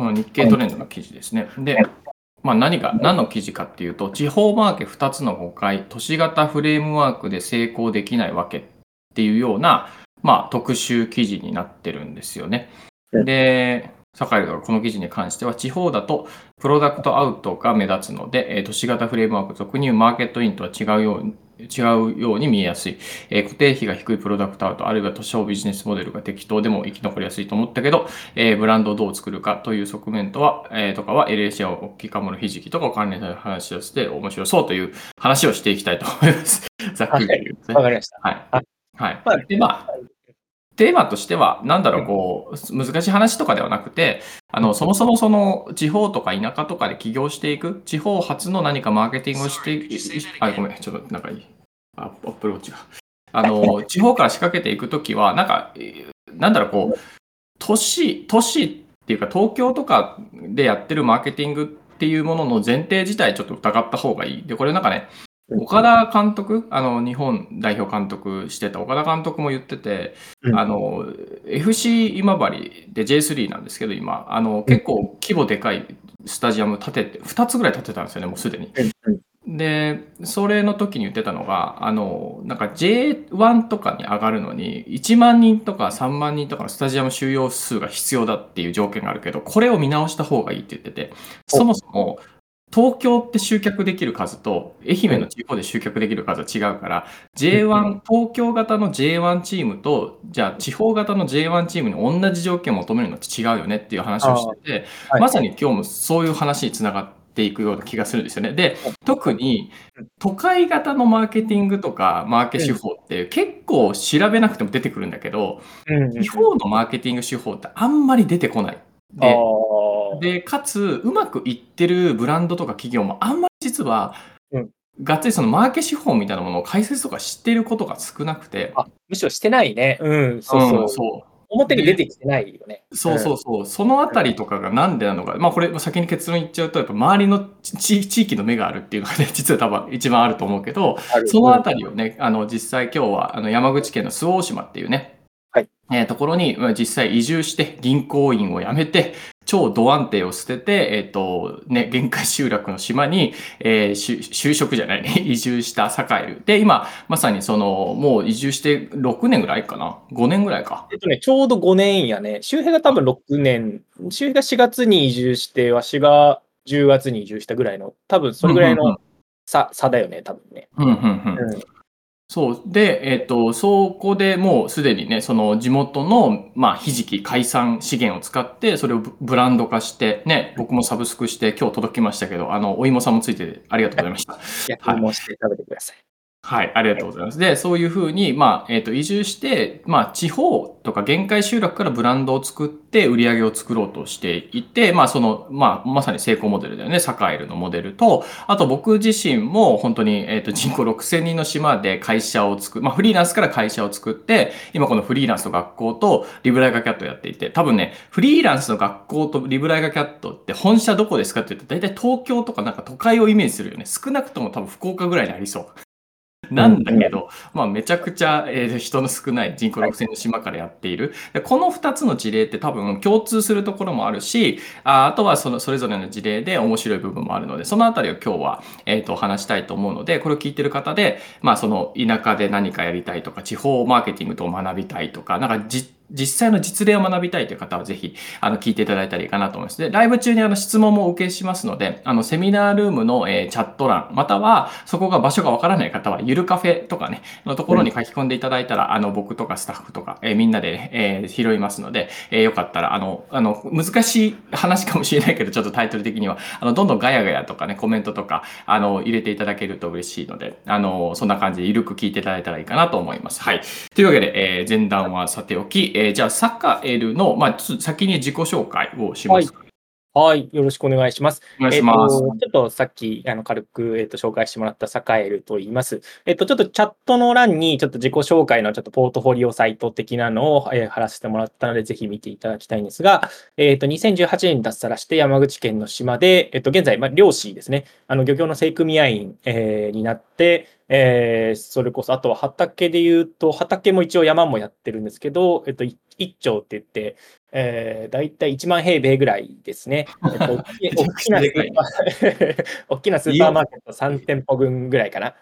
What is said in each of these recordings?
この日経トレンドの記事ですね。で、まあ、何が、何の記事かっていうと、地方マーケ2つの誤解、都市型フレームワークで成功できないわけっていうような、まあ、特集記事になってるんですよね。で、酒井がこの記事に関しては、地方だとプロダクトアウトが目立つので、え都市型フレームワーク、俗に言うマーケットインとは違うように、違うように見えやすい、えー、固定費が低いプロダクトアウト、あるいは都市ビジネスモデルが適当でも生き残りやすいと思ったけど、えー、ブランドをどう作るかという側面とは、えー、とかは LAC や大きいかものひじきとかを関連した話をして面白そうという話をしていきたいと思います。ざっくり言うと、ね。わ、かりました。はい。はい。で、まあ、テーマとしては、なんだろう、こう、難しい話とかではなくて、あの、そもそもその地方とか田舎とかで起業していく、地方発の何かマーケティングをしていく、あ、ごめん、ちょっとなんかいい。アップルウォッチが。あの、地方から仕掛けていくときは、なんか、なんだろう、こう、都市、都市っていうか、東京とかでやってるマーケティングっていうものの前提自体ちょっと疑った方がいい。で、これなんかね、岡田監督、あの、日本代表監督してた岡田監督も言ってて、うん、あの、FC 今治で J3 なんですけど、今、あの、結構規模でかいスタジアム建てて、2つぐらい建てたんですよね、もうすでに。で、それの時に言ってたのが、あの、なんか J1 とかに上がるのに、1万人とか3万人とかのスタジアム収容数が必要だっていう条件があるけど、これを見直した方がいいって言ってて、そもそも東京って集客できる数と、愛媛の地方で集客できる数は違うから、J1、東京型の J1 チームと、じゃあ地方型の J1 チームに同じ条件を求めるのって違うよねっていう話をしてて、はい、まさに今日もそういう話につながっていくような気がするんですよね。で、特に都会型のマーケティングとかマーケ手法って結構調べなくても出てくるんだけど、地方のマーケティング手法ってあんまり出てこない。で、で、かつ、うまくいってるブランドとか企業もあんまり実は、うん、がっつりそのマーケ資本みたいなものを解説とか知っていることが少なくて。あ、むしろしてないね。うん、そうそう。うん、そう表に出てきてないよね。そうそうそう。そのあたりとかがなんでなのか。まあこれ先に結論言っちゃうと、やっぱ周りの地域の目があるっていうのがね、実は多分一番あると思うけど、そのあたりをね、あの実際今日はあの山口県の周防大島っていうね、はいえー、ところに実際移住して銀行員を辞めて超ド安定を捨てて、えっ、ー、と、ね、限界集落の島に、えー、就職じゃないね、移住した栄える。で、今、まさにその、もう移住して6年ぐらいかな ?5 年ぐらいか。えっとね、ちょうど5年やね。周平が多分6年、周平が4月に移住して、わしが10月に移住したぐらいの、多分それぐらいの差,、差だよね、多分ね。うんうんうん。うんそう。で、えっ、と、そこでもうすでにね、その地元の、まあ、ひじき、海産資源を使って、それをブランド化して、ね、僕もサブスクして今日届きましたけど、あの、お芋さんもついてありがとうございました。焼き芋して食べてください。はい、ありがとうございます。で、そういうふうに、まあ、えっ、と、移住して、まあ、地方とか限界集落からブランドを作って売り上げを作ろうとしていて、まあ、その、まあ、まさに成功モデルだよね。サカエルのモデルと、あと僕自身も本当に、えっ、と、人口6000人の島で会社を作る、まあ、フリーランスから会社を作って、今このフリーランスの学校とリブライガキャットをやっていて、多分ね、フリーランスの学校とリブライガキャットって本社どこですかって言うと、大体東京とかなんか都会をイメージするよね。少なくとも多分福岡ぐらいにありそう。なんだけど、まあ、めちゃくちゃ、えー、人の少ない人口6000の島からやっている。でこの2つの事例って多分共通するところもあるし、ああとはそのそれぞれの事例で面白い部分もあるので、そのあたりを今日は、えー、と話したいと思うので、これを聞いてる方で、まあ、その田舎で何かやりたいとか、地方マーケティングと学びたいとか、なんか実実際の実例を学びたいという方はぜひ、あの、聞いていただいたらいいかなと思います。で、ライブ中にあの、質問もお受けしますので、あの、セミナールームの、えー、チャット欄、または、そこが場所がわからない方は、ゆるカフェとかね、のところに書き込んでいただいたら、あの、僕とかスタッフとか、えー、みんなで、えー、拾いますので、えー、よかったら、あの、あの、難しい話かもしれないけど、ちょっとタイトル的には、あの、どんどんガヤガヤとかね、コメントとか、あの、入れていただけると嬉しいので、あの、そんな感じでゆるく聞いていただいたらいいかなと思います。はい。というわけで、えー、前段はさておき、えー、じゃあ、サッカーエルの、まあ、先に自己紹介をします。はいはい、よろしくお願いします。お願いします。えー、ちょっとさっきあの軽く、えーと、紹介してもらったサカエルと言います。えっ、ー、と、ちょっとチャットの欄にちょっと自己紹介のちょっとポートフォリオサイト的なのを、えー、貼らせてもらったので、ぜひ見ていただきたいんですが、えっ、ー、と、2018年に脱サラして山口県の島で、えっ、と、現在、まあ、漁師ですね、あの漁協の正組合員、えー、になって、えー、それこそ、あとは畑で言うと、畑も一応山もやってるんですけど、えっと、一丁って言って、えー、大体1万平米ぐらいですね。えっと、大きなスーパー、大きなスーパーマーケット3店舗分ぐらいかな。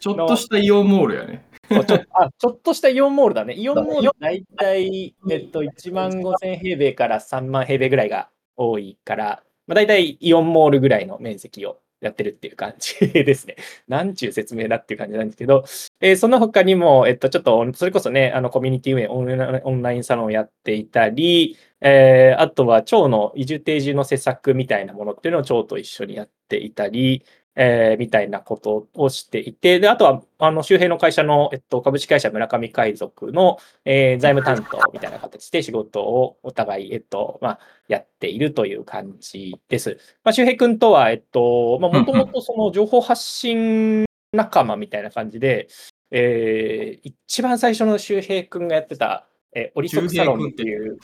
ちょっとしたイオンモールやね。ちょあちょっとしたイオンモールだね。イオンモール大体、えっと、1万5000平米から3万平米ぐらいが多いから、まあ、大体イオンモールぐらいの面積をやってるっていう感じですね。なんちゅう説明だっていう感じなんですけど、えー、その他にも、えっと、ちょっと、それこそね、あの、コミュニティ運営、オンラインサロンをやっていたり、えー、あとは、蝶の移住定住の施策みたいなものっていうのを蝶と一緒にやっていたり、えー、みたいなことをしていて、で、あとは、あの、周辺の会社の、えっと、株式会社村上海賊の、えー、財務担当みたいな形で仕事をお互い、えっと、まあ、やっているという感じです。まあ、周平君とは、えっと、まあ、もともとその情報発信仲間みたいな感感じで、えー、一番最初の周平君がやってた、えー、オリソクサロンっていう、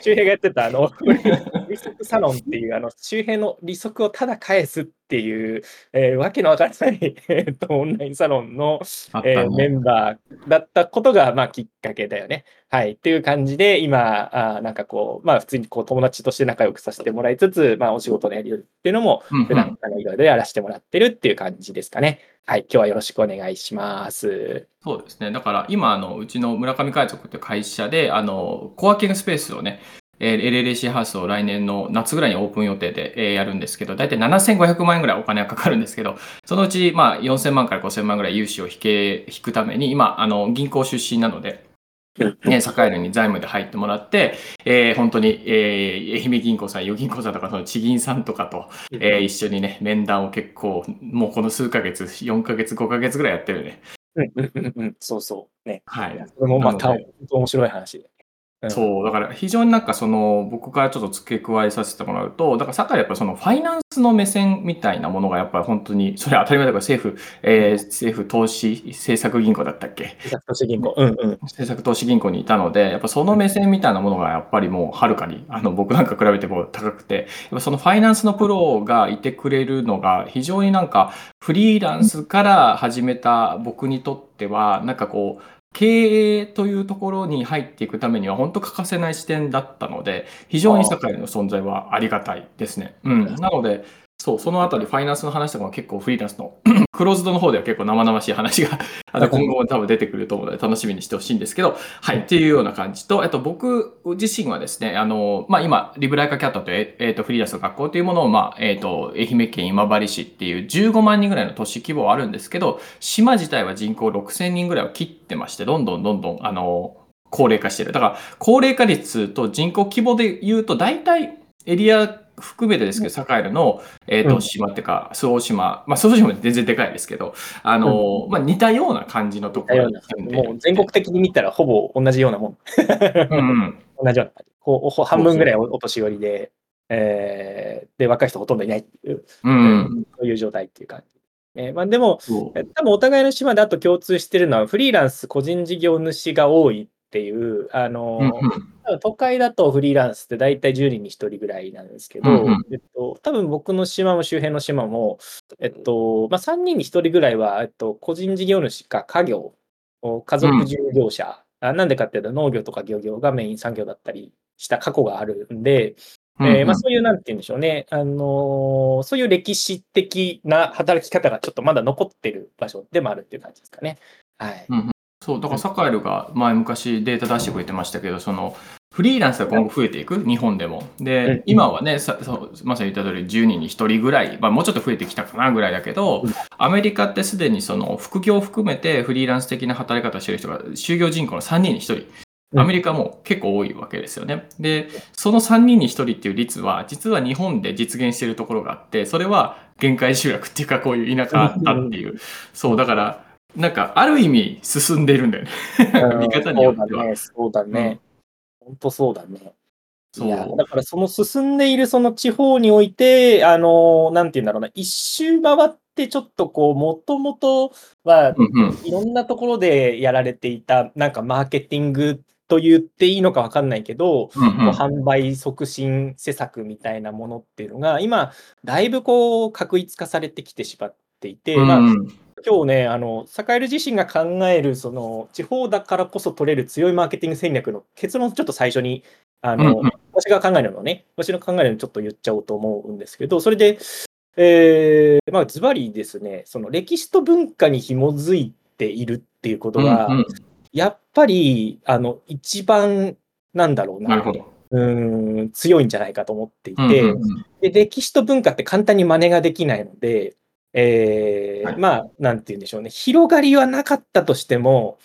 周平 がやってた、あの、オリソクサロンっていう、あの、周平の利息をただ返すっていう、えー、わけのわからない、えーと、オンラインサロンの、ね、えー、メンバーだったことが、まあ、きっかけだよね。はい。っていう感じで、今、あなんかこう、まあ、普通にこう友達として仲良くさせてもらいつつ、まあ、お仕事のやりっていうのも、普段、あのいろいろやらせてもらってるっていう感じですかね。はい。今日はよろしくお願いします。そうですね。だから、今、あの、うちの村上海賊っていう会社で、あの、コワーキングスペースをね、えー、LLC ハウスを来年の夏ぐらいにオープン予定で、えー、やるんですけど、大体7500万円ぐらいお金がかかるんですけど、そのうち、まあ、4000万から5000万ぐらい融資を引け、引くために、今、あの、銀行出身なので、ね、サカエルに財務で入ってもらって、えー、本当に、えー、愛媛銀行さん、余銀行さんとか、その地銀さんとかと、えー、一緒にね、面談を結構、もうこの数ヶ月、4ヶ月、5ヶ月ぐらいやってるね。そうそう。ね。はい。それもまた面白い話。そう、だから非常になんかその、僕からちょっと付け加えさせてもらうと、だからさっきやっぱそのファイナンスの目線みたいなものがやっぱり本当に、それは当たり前だから政府、えー、政府投資政策銀行だったっけ？政策投資銀行。うんうん。政策投資銀行にいたので、やっぱその目線みたいなものがやっぱりもうはるかに、あの僕なんか比べても高くて、やっぱそのファイナンスのプロがいてくれるのが非常になんかフリーランスから始めた僕にとっては、なんかこう、経営というところに入っていくためには本当欠かせない視点だったので、非常に社会の存在はありがたいですね。うん。なので、そう、そのあたりファイナンスの話とかも結構フリーランスの クローズドの方では結構生々しい話が あの今後も多分出てくると思うので楽しみにしてほしいんですけど、はい、っていうような感じと、えっと、僕自身はですね、あの、まあ、今、リブライカキャットという、えっと、フリーランスの学校というものを、まあ、えっと、愛媛県今治市っていう15万人ぐらいの都市規模はあるんですけど、島自体は人口6000人ぐらいを切ってまして、どんどんどんどん、あの、高齢化してる。だから、高齢化率と人口規模で言うと、大体エリア含めてですけど、サカエルの、えっ、ー、と、島っていうか、周防島、まあ、周防島全然でかいですけど、あの、うん、まあ、似たような感じのところに。もう全国的に見たらほぼ同じようなもん。うん、同じような感じ。こう半分ぐらいお年寄りで、えー、で、若い人ほとんどいないっていう、うん、そういう状態っていう感じ。えーまあ、でも、多分お互いの島であと共通してるのは、フリーランス、個人事業主が多いっていう、あの、うんうん、都会だとフリーランスって大体10人に1人ぐらいなんですけど、うんうん、えっと、多分僕の島も周辺の島も、えっと、まあ、3人に1人ぐらいは、えっと、個人事業主か家業、家族従業者、うん、なんでかっていうと農業とか漁業がメイン産業だったりした過去があるんで、えー、まあ、そういう、なんて言うんでしょうね、あのー、そういう歴史的な働き方がちょっとまだ残ってる場所でもあるっていう感じですかね。はい。うんそう、だからサカエルが前昔データ出してくれてましたけど、そのフリーランスが今後増えていく、日本でも。で、今はね、さまさに言った通り10人に1人ぐらい、まあ、もうちょっと増えてきたかなぐらいだけど、アメリカってすでにその副業を含めてフリーランス的な働き方をしてる人が、就業人口の3人に1人。アメリカも結構多いわけですよね。で、その3人に1人っていう率は、実は日本で実現しているところがあって、それは限界集落っていうか、こういう田舎だっていう。そう、だから、なんか、ある意味進んでるんだよね。見方によっては。そうだね。本当そうだね。いや、だからその進んでいるその地方において、あの、なんて言うんだろうな、一周回ってちょっとこう、もともとは、いろんなところでやられていた、なんかマーケティングと言っていいのか分かんないけど、うんうん、販売促進施策みたいなものっていうのが、今、だいぶこう、確一化されてきてしまっていて、うんうん、まあ、今日ね、あの、サカエル自身が考える、その、地方だからこそ取れる強いマーケティング戦略の結論をちょっと最初に、あの、うんうん。私が考えるのね、私の考えるのちょっと言っちゃおうと思うんですけど、それで、えー、まあ、ズバリですね、その歴史と文化に紐づいているっていうことが、うんうん。やっぱり、あの、一番、なんだろうな、な。うーん、強いんじゃないかと思っていて、うんうんうん。で歴史と文化って簡単に真似ができないので、えーはい。まあ、なんて言うんでしょうね、広がりはなかったとしても、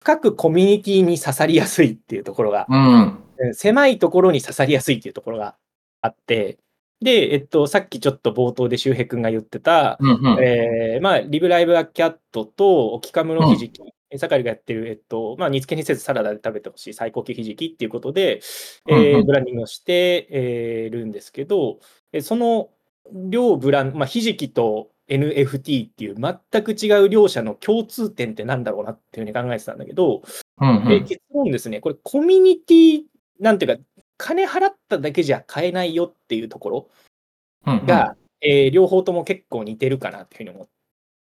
深くコミュニティに刺さりやすいっていうところが、うん。うん狭いところに刺さりやすいっていうところがあって、で、えっと、さっきちょっと冒頭で周平君が言ってた、うんうん。えーまあ、リブライブアキャットと、オキカムのひじき、え盛りがやってる、えっと、まあ、煮付けにせずサラダで食べてほしい最高級ひじきっていうことで、えーうんうん。ブランディングをして、えーるんですけど、えその両ブランド、まあ、ひじきと NFT っていう全く違う両者の共通点ってなんだろうなっていうふうに考えてたんだけど、うんうん。え結論ですね、これコミュニティ、なんていうか、金払っただけじゃ買えないよっていうところうんうん。が、えー両方とも結構似てるかなっていうふうに思っ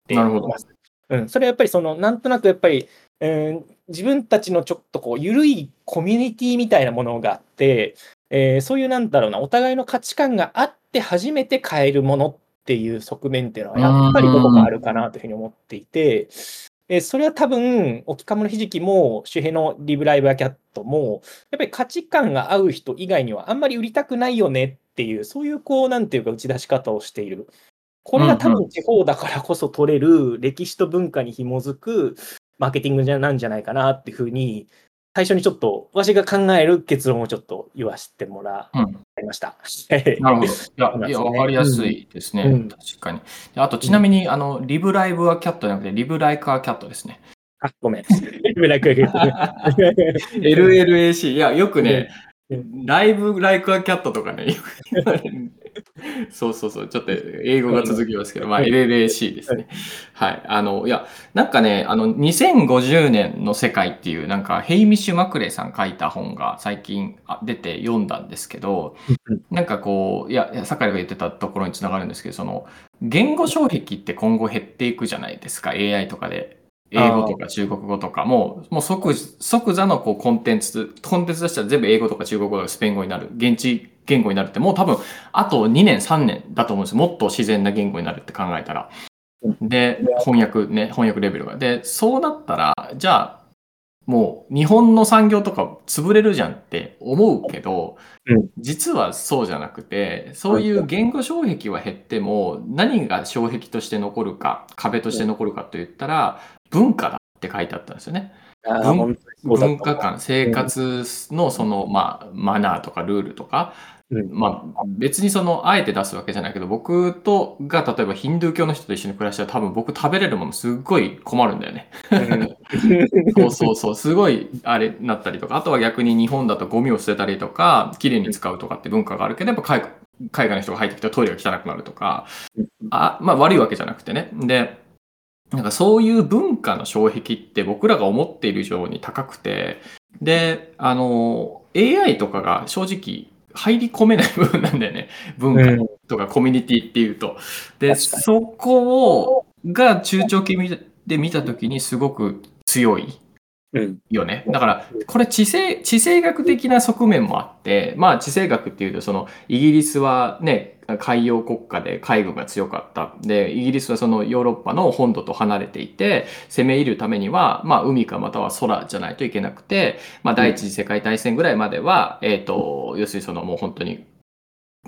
ています。うん、それはやっぱりその、なんとなくやっぱり、うん、自分たちのちょっとこう、緩いコミュニティみたいなものがあって、えーそういうなんだろうな、お互いの価値観があって初めて買えるものっていう側面っていうのは、やっぱりどこかあるかなというふうに思っていて、えーそれは多分、沖かものひじきも、周辺のリブライブアキャットも、やっぱり価値観が合う人以外にはあんまり売りたくないよねっていう、そういうこう、なんていうか打ち出し方をしている。これが多分地方だからこそ取れる歴史と文化に紐づくマーケティングなんじゃないかなっていうふうに、最初にちょっと、わしが考える結論をちょっと言わせてもらうんいました。なるほど。いや、いや、わかりやすいですね。うん確かに。であと、ちなみに、あの、リブライブはキャットじゃなくて、リブライカーキャットですね。あ、ごめん。ブラック LLAC。いや、よくねう、ライブライクアキャットとかね、よく言われる そうそうそう、ちょっと英語が続きますけど、まあ、うん LLAC ですね。はい。あの、いや、なんかね、あの、2050年の世界っていう、なんか、ヘイミッシュ・マクレイさん書いた本が最近あ出て読んだんですけど、なんかこう、いや、いや酒井が言ってたところにつながるんですけど、その、言語障壁って今後減っていくじゃないですか、AI とかで。英語とか中国語とかも、もう即即座のこうコンテンツ、コンテンツ出したら全部英語とか中国語とかスペイン語になる、現地言語になるって、もう多分、あと2年、3年だと思うんですよ。もっと自然な言語になるって考えたら。で、翻訳ね、翻訳レベルが。で、そうなったら、じゃあ、もう日本の産業とか潰れるじゃんって思うけど、うん実はそうじゃなくて、そういう言語障壁は減っても、何が障壁として残るか、壁として残るかと言ったら、文化だって書いてあったんですよね。あー本当にそうだと思う。文化観、生活のその、まあ、マナーとかルールとか、うん。まあ、別にその、あえて出すわけじゃないけど、僕とが例えばヒンドゥー教の人と一緒に暮らしたら多分僕食べれるものすっごい困るんだよね。そうそうそう、すごいあれなったりとか、あとは逆に日本だとゴミを捨てたりとか、綺麗に使うとかって文化があるけど、やっぱ海外海外の人が入ってきたらトイレが汚くなるとか、あまあ悪いわけじゃなくてね。で、なんかそういう文化の障壁って僕らが思っている以上に高くて、で、あの、AI とかが正直入り込めない部分なんだよね。文化うんとかコミュニティっていうと。で、そこを、が中長期で見たときにすごく強いうんよね。だから、これ地政、地政学的な側面もあって、まあ地政学っていうと、そのイギリスはね、海洋国家で海軍が強かった。で、イギリスはそのヨーロッパの本土と離れていて、攻め入るためには、まあ海かまたは空じゃないといけなくて、まあ第一次世界大戦ぐらいまでは、えっ、と、要するにそのもう本当に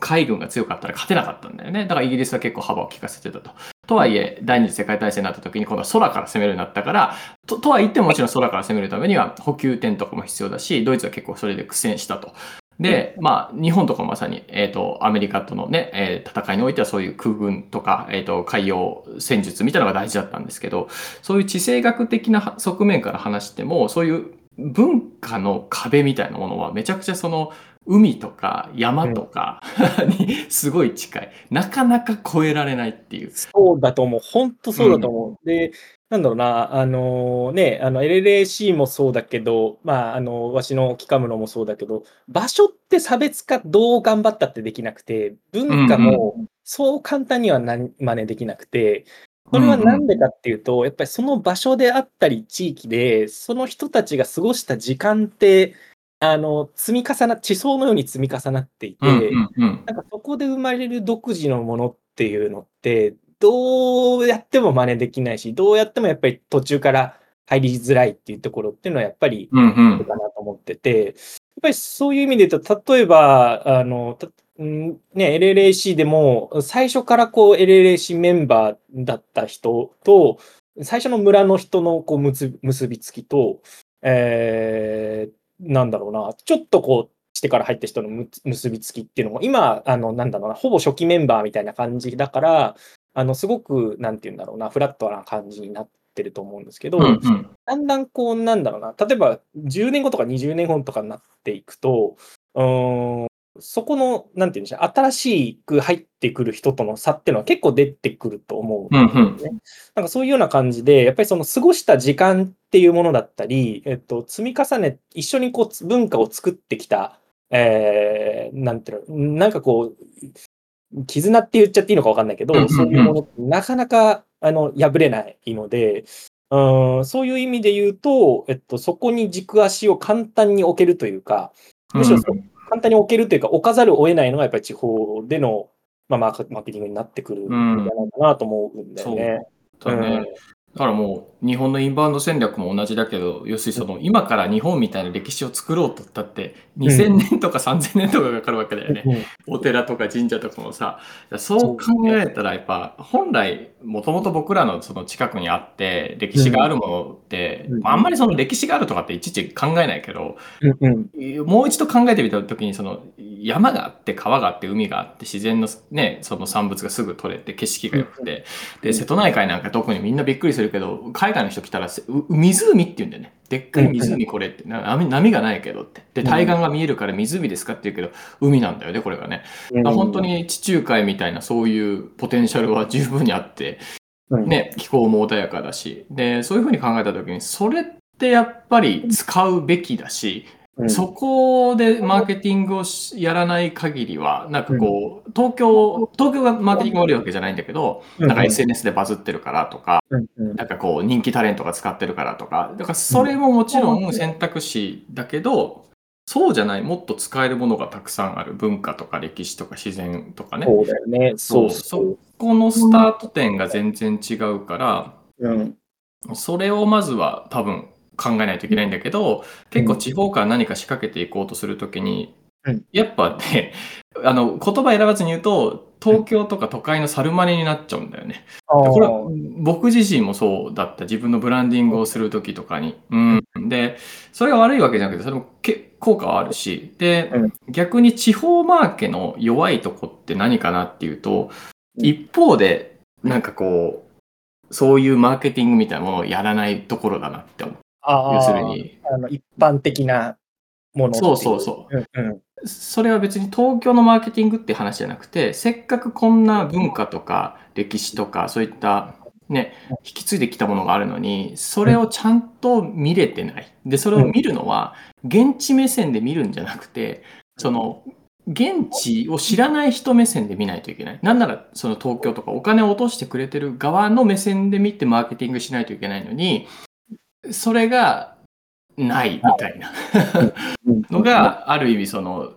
海軍が強かったら勝てなかったんだよね。だからイギリスは結構幅を利かせてたと。とはいえ、第二次世界大戦になった時に今度は空から攻めるようになったから、ととは言ってももちろん空から攻めるためには補給点とかも必要だし、ドイツは結構それで苦戦したと。で、まあ、日本とかまさに、えっ、と、アメリカとのね、えー戦いにおいてはそういう空軍とか、えっ、と、海洋戦術みたいなのが大事だったんですけど、そういう地政学的な側面から話しても、そういう文化の壁みたいなものはめちゃくちゃその、海とか山とか にすごい近い。なかなか超えられないっていう。そうだと思う。本当そうだと思う。で、なんだろうな、あのね、あの LLAC もそうだけど、まあ、あの、わしのキカムロもそうだけど、場所って差別化どう頑張ったってできなくて、文化もそう簡単にはな真似できなくて、これはなんでかっていうと、やっぱりその場所であったり地域で、その人たちが過ごした時間って、あの、積み重な地層のように積み重なっていて。なんかそこで生まれる独自のものっていうのって、どうやっても真似できないし、どうやってもやっぱり途中から入りづらいっていうところっていうのはやっぱりうんうん。かなと思ってて、やっぱりそういう意味で言うと、例えば、あの、ね、LLAC でも、最初からこう LLAC メンバーだった人と、最初の村の人のこう結結びつきと、えーなんだろうな、ちょっとこう、してから入った人のむ結びつきっていうのも、今、あの、なんだろうな、ほぼ初期メンバーみたいな感じだから、あの、すごく、なんて言うんだろうな、フラットな感じになってると思うんですけど、うんうん。だんだんこう、なんだろうな、例えば10年後とか20年後とかになっていくと、うーん、そこの、なんていうんでしょう、新しく入ってくる人との差っていうのは結構出てくると思う。うんうん。なんかそういうような感じで、やっぱりその過ごした時間っていうものだったり、えっと、積み重ね、一緒にこう文化を作ってきた、えー、なんていうの、なんかこう、絆って言っちゃっていいのかわかんないけど、うんうんうんそういうものってなかなか、あの、破れないので、うん、そういう意味で言うと、えっと、そこに軸足を簡単に置けるというか、むしろ簡単に置けるというか、置かざるを得ないのがやっぱり地方での、まあ、マーケティングになってくるんじゃないかなと思うんだよね。だね。だからもう日本のインバウンド戦略も同じだけど、要するにその今から日本みたいな歴史を作ろうとったって、2000年とか3000年とかかかるわけだよね。うん。お寺とか神社とかもさ、そう考えたらやっぱ本来もともと僕らのその近くにあって歴史があるものって、うん。あんまりその歴史があるとかっていちいち考えないけど、うんうん。もう一度考えてみた時にその山があって川があって海があって自然のねその産物がすぐ取れて景色が良くて。で瀬戸内海なんか特にみんなびっくりするけど海外の人来たら湖って言うんだよね。でっかい湖これって。な波波がないけどって。で対岸が見えるから湖ですかって言うけど海なんだよねこれがね。本当に地中海みたいなそういうポテンシャルは十分にあってうん。ね、気候も穏やかだし。でそういうふうに考えた時にそれってやっぱり使うべきだし、うんそこでマーケティングをしやらない限りはなんかこう東京東京がマーケティングが悪いわけじゃないんだけど、なんか SNS でバズってるからとかなんかこう人気タレントが使ってるからとかだからそれももちろん選択肢だけど、そうじゃないもっと使えるものがたくさんある文化とか歴史とか自然とかね。そうだよね。そう。そ。このスタート点が全然違うから、うん。それをまずは多分考えないといけないんだけど、結構地方から何か仕掛けていこうとするときに、うんやっぱね、あの、言葉選ばずに言うと、東京とか都会の猿真似になっちゃうんだよね。あでこれはー僕自身もそうだった。自分のブランディングをするときとかに。うん。で、それが悪いわけじゃなくて、それもけ効果はあるし、で、うん逆に地方マーケの弱いとこって何かなっていうと、うん一方で、なんかこう、そういうマーケティングみたいなものをやらないところだなって思う。要するに、あの一般的なものそうそうそう。うんうんそれは別に東京のマーケティングって話じゃなくて、せっかくこんな文化とか歴史とかそういったね、引き継いできたものがあるのに、それをちゃんと見れてない。で、それを見るのは、現地目線で見るんじゃなくて、その、現地を知らない人目線で見ないといけない。なんなら、その東京とかお金を落としてくれてる側の目線で見てマーケティングしないといけないのに、それがないみたいな。のがある意味その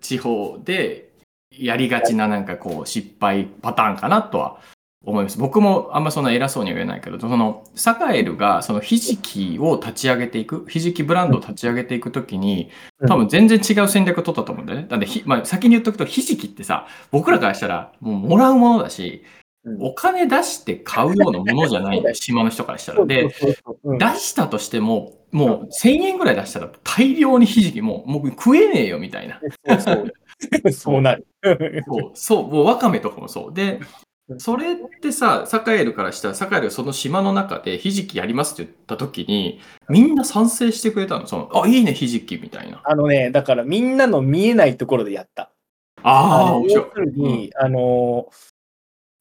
地方でやりがちななんかこう失敗パターンかなとは思います。僕もあんまそんな偉そうには言えないけど、そのサカエルがそのひじきを立ち上げていく、ひじきブランドを立ち上げていくときに、多分全然違う戦略を取ったと思うんだよね。なんでひ、まあ、先に言っとくと、ひじきってさ、僕らからしたらもうもらうものだし、うんお金出して買うようなものじゃない 島の人からしたら。で、出したとしても、もう1000円ぐらい出したら大量にひじきもうもう食えねえよみたいな。そうそう そうなる。そう、そう、もうわかめとかもそう。で、それってさ、サカエルからしたら、サカエルがその島の中でひじきやりますって言った時に、みんな賛成してくれたの。その、あ、いいね、ひじきみたいな。あのね、だからみんなの見えないところでやった。ああ、の面白い要するに、あの、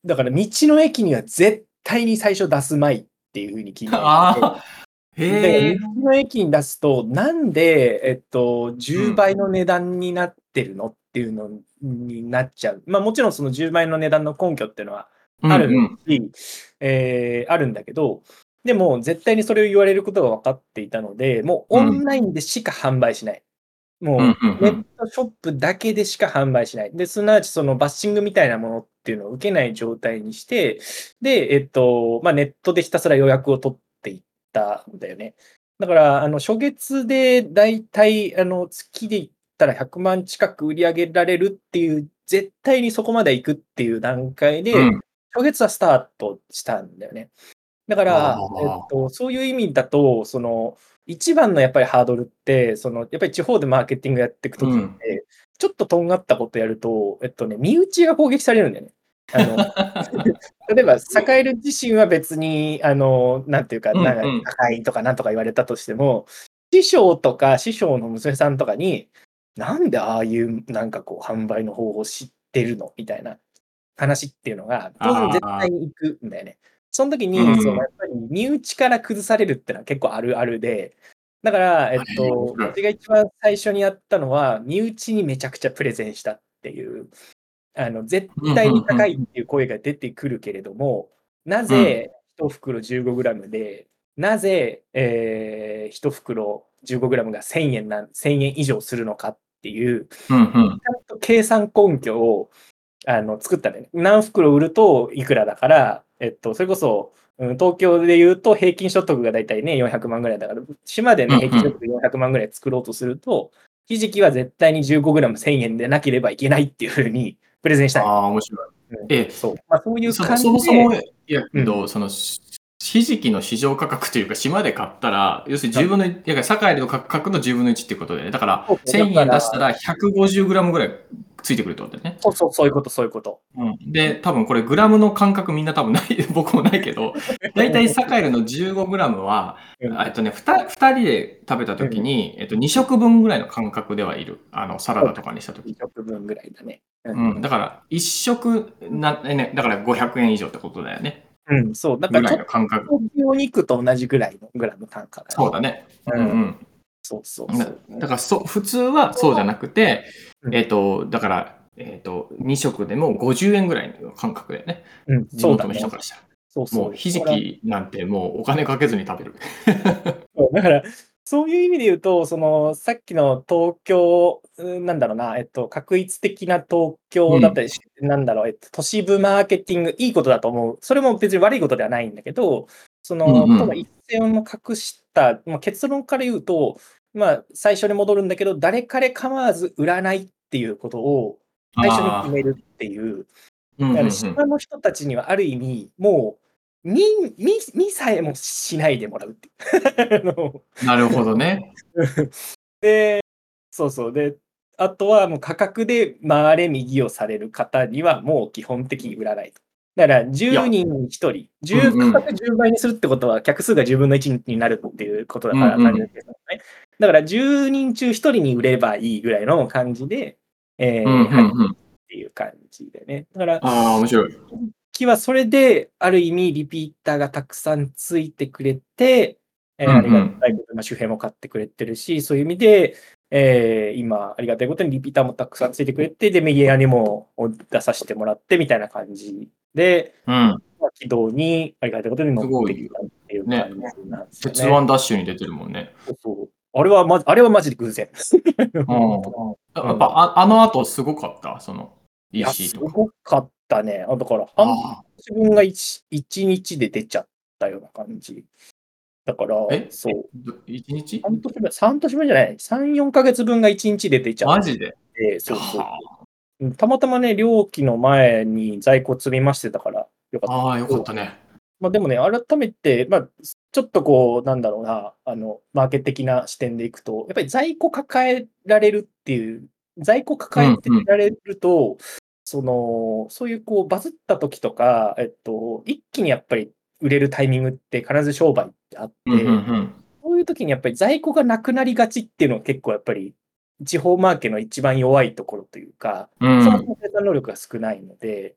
だから道の駅には絶対に最初出すまいっていうふうに聞いて あで、え。道の駅に出すと、なんで、えっと、10倍の値段になってるのっていうのになっちゃう。まあもちろんその10倍の値段の根拠っていうのはあるうんうんし、えーあるんだけど、でも絶対にそれを言われることが分かっていたので、もうオンラインでしか販売しない。もうネットショップだけでしか販売しない。で、すなわちそのバッシングみたいなものっていうのを受けない状態にして、で、えっと、まあ、ネットでひたすら予約を取っていったんだよね。だから、あの、初月でだいたい、あの、月で言ったら100万近く売り上げられるっていう、絶対にそこまで行くっていう段階で、うん初月はスタートしたんだよね。だからえっと、そういう意味だと、その、一番のやっぱりハードルって、その、やっぱり地方でマーケティングやっていくときって、うんちょっととんがったことやると、えっとね、身内が攻撃されるんだよね。あの 例えば、栄える自身は別に、あの、なんていうか、うんうんなんか高いとかなんとか言われたとしても、師匠とか師匠の娘さんとかに、なんでああいうなんかこう販売の方法知ってるの？みたいな話っていうのが、当然絶対に行くんだよね。その時に、うんそのやっぱり身内から崩されるってのは結構あるあるで、だから、えっと、はい。私が一番最初にやったのは、身内にめちゃくちゃプレゼンしたっていう、あの、絶対に高いっていう声が出てくるけれども、なぜ1袋 15g で、なぜ、えー、1袋 15g が1000円なん、1000円以上するのかっていう、うんうん。ちゃんと計算根拠をあの作ったね。何袋売るといくらだから、えっと、それこそ、うん東京で言うと平均所得がだいたいね、400万ぐらいだから、島でね、平均所得400万ぐらい作ろうとすると、ひじきは絶対に 15g1000 円でなければいけないっていうふうにプレゼンしたい。ああ、面白い。ええそう。まあ、そういうそ感じで。そもそも、いやけうど、その、しひじきの市場価格というか、島で買ったら、要するに10分の1、いや、サイルの価格の10分の1っていうことで、だから、そうそう1000円出したら 150g ぐらいついてくるってことだよね。そうそう、そういうこと、そういうこと。うん、で、多分これ、グラムの感覚みんな多分ない、僕もないけど、大体サカエルの 15g は、うんえっとね、2, 2人で食べたときに、えっと、2食分ぐらいの感覚ではいる。あの、サラダとかにしたとき2。食分ぐらいだね。ううん、だから、1食な、ね、だから500円以上ってことだよね。うん、そう。だかぐら感覚。とお肉と同じぐらいのグラム単価が、そうだね。ううんんうん。そうそうだそう。だからそ、普通はそうじゃなくて、うんえっ、と、だから、えっ、と、2食でも50円ぐらいの感覚だよね。うん、地元の人。からしたら。そうそう。もう、ひじきなんてもうお金かけずに食べる。だから、そういう意味で言うと、その、さっきの東京、うんなんだろうな、えっと、確一的な東京だったりし、なんだろう、えっと、都市部マーケティング、いいことだと思う。それも別に悪いことではないんだけど、その、うんうん。一線を隠した、まあ、結論から言うと、まあ、最初に戻るんだけど、誰彼構わず売らないっていうことを最初に決めるっていう、うんうんうん。だから島の人たちにはある意味、もう、見、見、見さえもしないでもらうっていう。あのなるほどね。で、そうそう。で、あとはもう価格で回れ右をされる方にはもう基本的に売らないと。だから10人に1人、うん10うん価格10倍にするってことは客数が10分の1になるっていうことだから、うんうん。だから10人中1人に売ればいいぐらいの感じで、えーうんうんうん。っていう感じでね。だから、ああ、面白い。期はそれで、ある意味、リピーターがたくさんついてくれて、えありがたいことに、まあ周辺も買ってくれてるし、そういう意味で、えー今、ありがたいことにリピーターもたくさんついてくれて、で、メディアにも出させてもらってみたいな感じで、うん。まあ、軌道にありがたいことに乗ってきたっていう感じなんですよね。鉄腕ダッシュに出てるもんね。そうそうあれはま、あれはマジで偶然。やっぱああの後すごかった、その EC すとか。ごかったね。あだから、半あ自分が 1, 一日で出ちゃったような感じ。だからえ、そう。ど一日？半年分、3年分じゃない、3、4ヶ月分が1日で出ちゃっマジで？て、そうそうたまたまね、料金の前に在庫積みましてたから、よかった。ああー、よかったね。まあ、でもね、改めて、まあ、ちょっとこう、なんだろうな、あの、マーケ的な視点でいくと、やっぱり在庫抱えられるっていう、在庫抱えてられると、その、そういうこう、バズった時とか、えっと、一気にやっぱり売れるタイミングって必ず商売ってあって、うんうんうん。そういう時にやっぱり在庫がなくなりがちっていうのは結構やっぱり地方マーケの一番弱いところというか、うんそもそも生産能力が少ないので、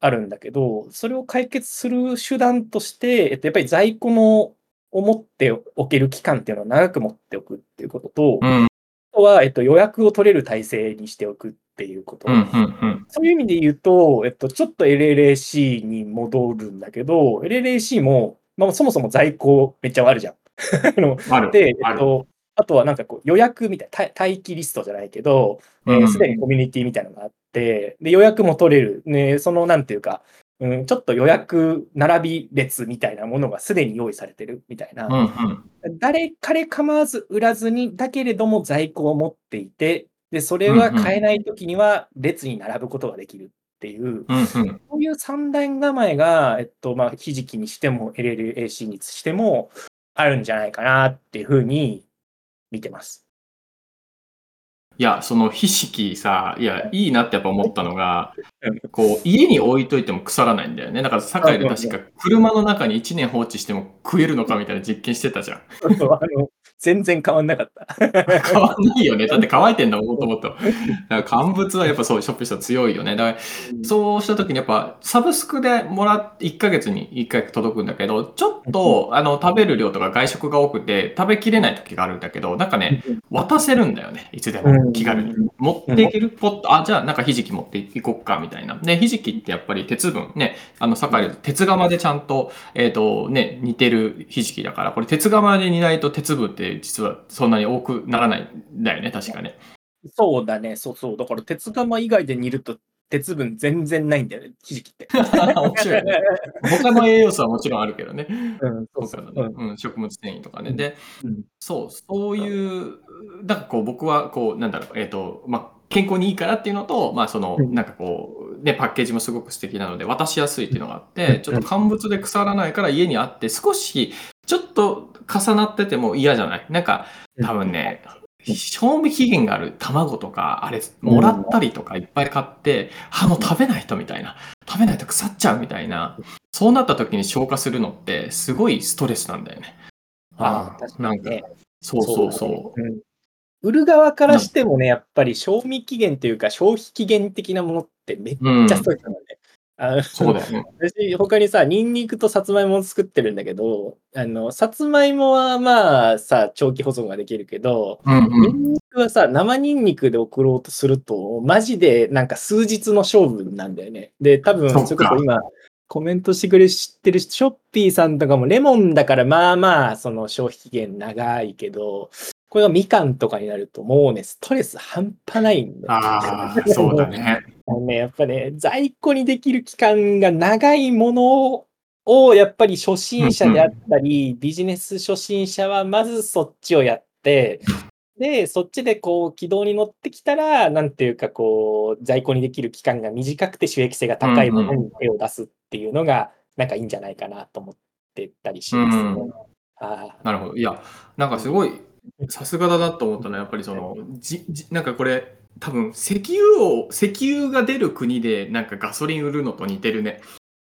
あるんだけど、それを解決する手段として、えっと、やっぱり在庫のを持っておける期間っていうのを長く持っておくっていうことと、うんあとは、えっと、予約を取れる体制にしておくっっていうこと。うんうんうん。そういう意味で言うと、えっと、ちょっと LLAC に戻るんだけど、LLAC も、まあ、そもそも在庫めっちゃあるじゃん。あのある。で、え。っと、あとはなんかこう予約みたいな、待待機リストじゃないけど、す、えうんーで、にコミュニティみたいなのがあって、で、予約も取れる。ね、その、なんていうか、うん、ちょっと予約並び列みたいなものがすでに用意されてるみたいな。うんうん。誰彼構わず売らずに、だけれども在庫を持っていて、で、それは買えないときには列に並ぶことができるっていう、うんうん。そういう三段構えが、えっと、まあ、ひじきにしても LLAC にしてもあるんじゃないかなっていうふうに見てます。いや、そのひじきさ、いや、いいなってやっぱ思ったのがうん、こう、家に置いといても腐らないんだよね。だから、堺で確か車の中に1年放置しても食えるのかみたいな実験してたじゃん。あの全然変わんなかった。変わんないよね。だって乾いてんだもん、もともと。だから乾物はやっぱそう、ショップしたら強いよね。だから、そうした時にやっぱ、サブスクでもらって、1ヶ月に1回届くんだけど、ちょっと、あの、食べる量とか外食が多くて、食べきれない時があるんだけど、なんかね、渡せるんだよね。いつでも、気軽に。持っていけるポット、あ、じゃあなんかひじき持っていこっか、みたいな。で、ひじきってやっぱり鉄分、ね、あの、堺で鉄釜でちゃんと、えっ、と、ね、似てるひじきだから、これ鉄釜で煮ないと鉄分って実はそんなに多くならないんだよね、確かね。そうだね、そうそう。だから鉄釜以外で煮ると鉄分全然ないんだよね、ひじきって。面白いね。他の栄養素はもちろんあるけどね。うん、そうそ他うのねうん、食物繊維とかね。で、うんそう、そういう、だからこう僕はこう、なんだろう、えっ、と、まあ、健康にいいからっていうのと、まあその、うんなんかこう、ね、パッケージもすごく素敵なので渡しやすいっていうのがあって、ちょっと乾物で腐らないから家にあって、少し、ちょっと重なってても嫌じゃない？なんか、多分ね、賞味期限がある卵とか、あれ、もらったりとかいっぱい買って、あ、もう食べないとみたいな。食べないと腐っちゃうみたいな。そうなった時に消化するのって、すごいストレスなんだよね。ああ、確かにね。そうそうそう。うん売る側からしてもね、やっぱり賞味期限というか、消費期限的なものってめっうんちゃストレスなんだね。あのそうだよね。私、他にさ、ニンニクとさつまいもを作ってるんだけど、あの、さつまいもはまあさ、長期保存ができるけど、うんうん。ニンニクはさ、生ニンニクで送ろうとすると、マジでなんか数日の勝負なんだよね。で、多分、そこそ今、コメントしてくれ知ってるショッピーさんとかもレモンだからまあまあ、その消費期限長いけど、これがみかんとかになるともうね、ストレス半端ないんだよ。ああ、そうだね。ね、やっぱね、在庫にできる期間が長いものを、やっぱり初心者であったり、ビジネス初心者はまずそっちをやって、で、そっちでこう軌道に乗ってきたら、なんていうかこう、在庫にできる期間が短くて収益性が高いものに手を出すっていうのが、なんかいいんじゃないかなと思ってたりしますね。うんあなるほど。いや、なんかすごい、さすがだなと思ったのは、やっぱりその、じ、じなんかこれ、多分、石油を、石油が出る国で、なんかガソリン売るのと似てるね。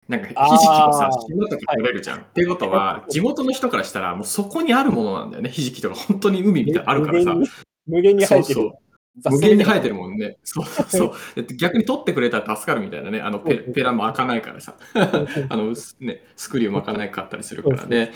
なんか、ひじきもさ島とか取れるじゃん。っていうことは、地元の人からしたら、もうそこにあるものなんだよね。ひじきとか、本当に海みたいなのあるからさ。無限に生えてる。そう無限に生えてるもんね。そうそうそう。で逆に取ってくれたら助かるみたいなね。あのペペラも開かないからさ。あの、すね、スクリューも開かないかったりするからね。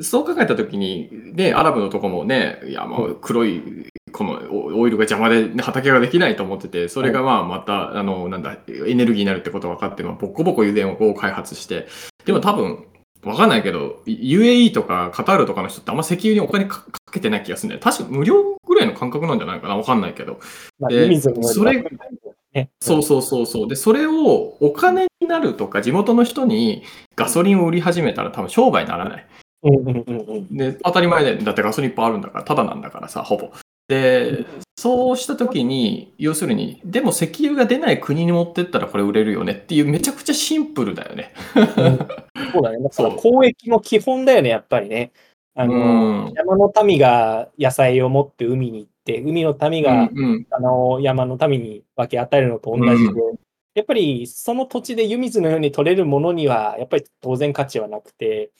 そう考えたときに、ね、アラブのとこもね、いや、もう黒い、このオオイルが邪魔で、ね、畑ができないと思ってて、それがまあまた、あの、なんだ、エネルギーになるってことが分かって、まあ、ボコボコ油田を開発して、でも多分、わかんないけど、UAE とかカタールとかの人ってあんま石油にお金かかけてない気がするんだよ。確か無料ぐらいの感覚なんじゃないかなわかんないけど。まあでそれねそうそうそうそう。で、それをお金になるとか、地元の人にガソリンを売り始めたら多分商売にならない。うんうんうんうん。で、当たり前で、だってガソリンいっぱいあるんだから、ただなんだからさ、ほぼ。で、そうした時に、要するに、でも石油が出ない国に持ってったらこれ売れるよねっていう、めちゃくちゃシンプルだよね。そうだね。だからそう交易の基本だよね、やっぱりね。あの、うん山の民が野菜を持って海に行って、海の民が、うんあの山の民に分け与えるのと同じで、うやっぱりその土地で湯水のように取れるものには、やっぱり当然価値はなくて、うん。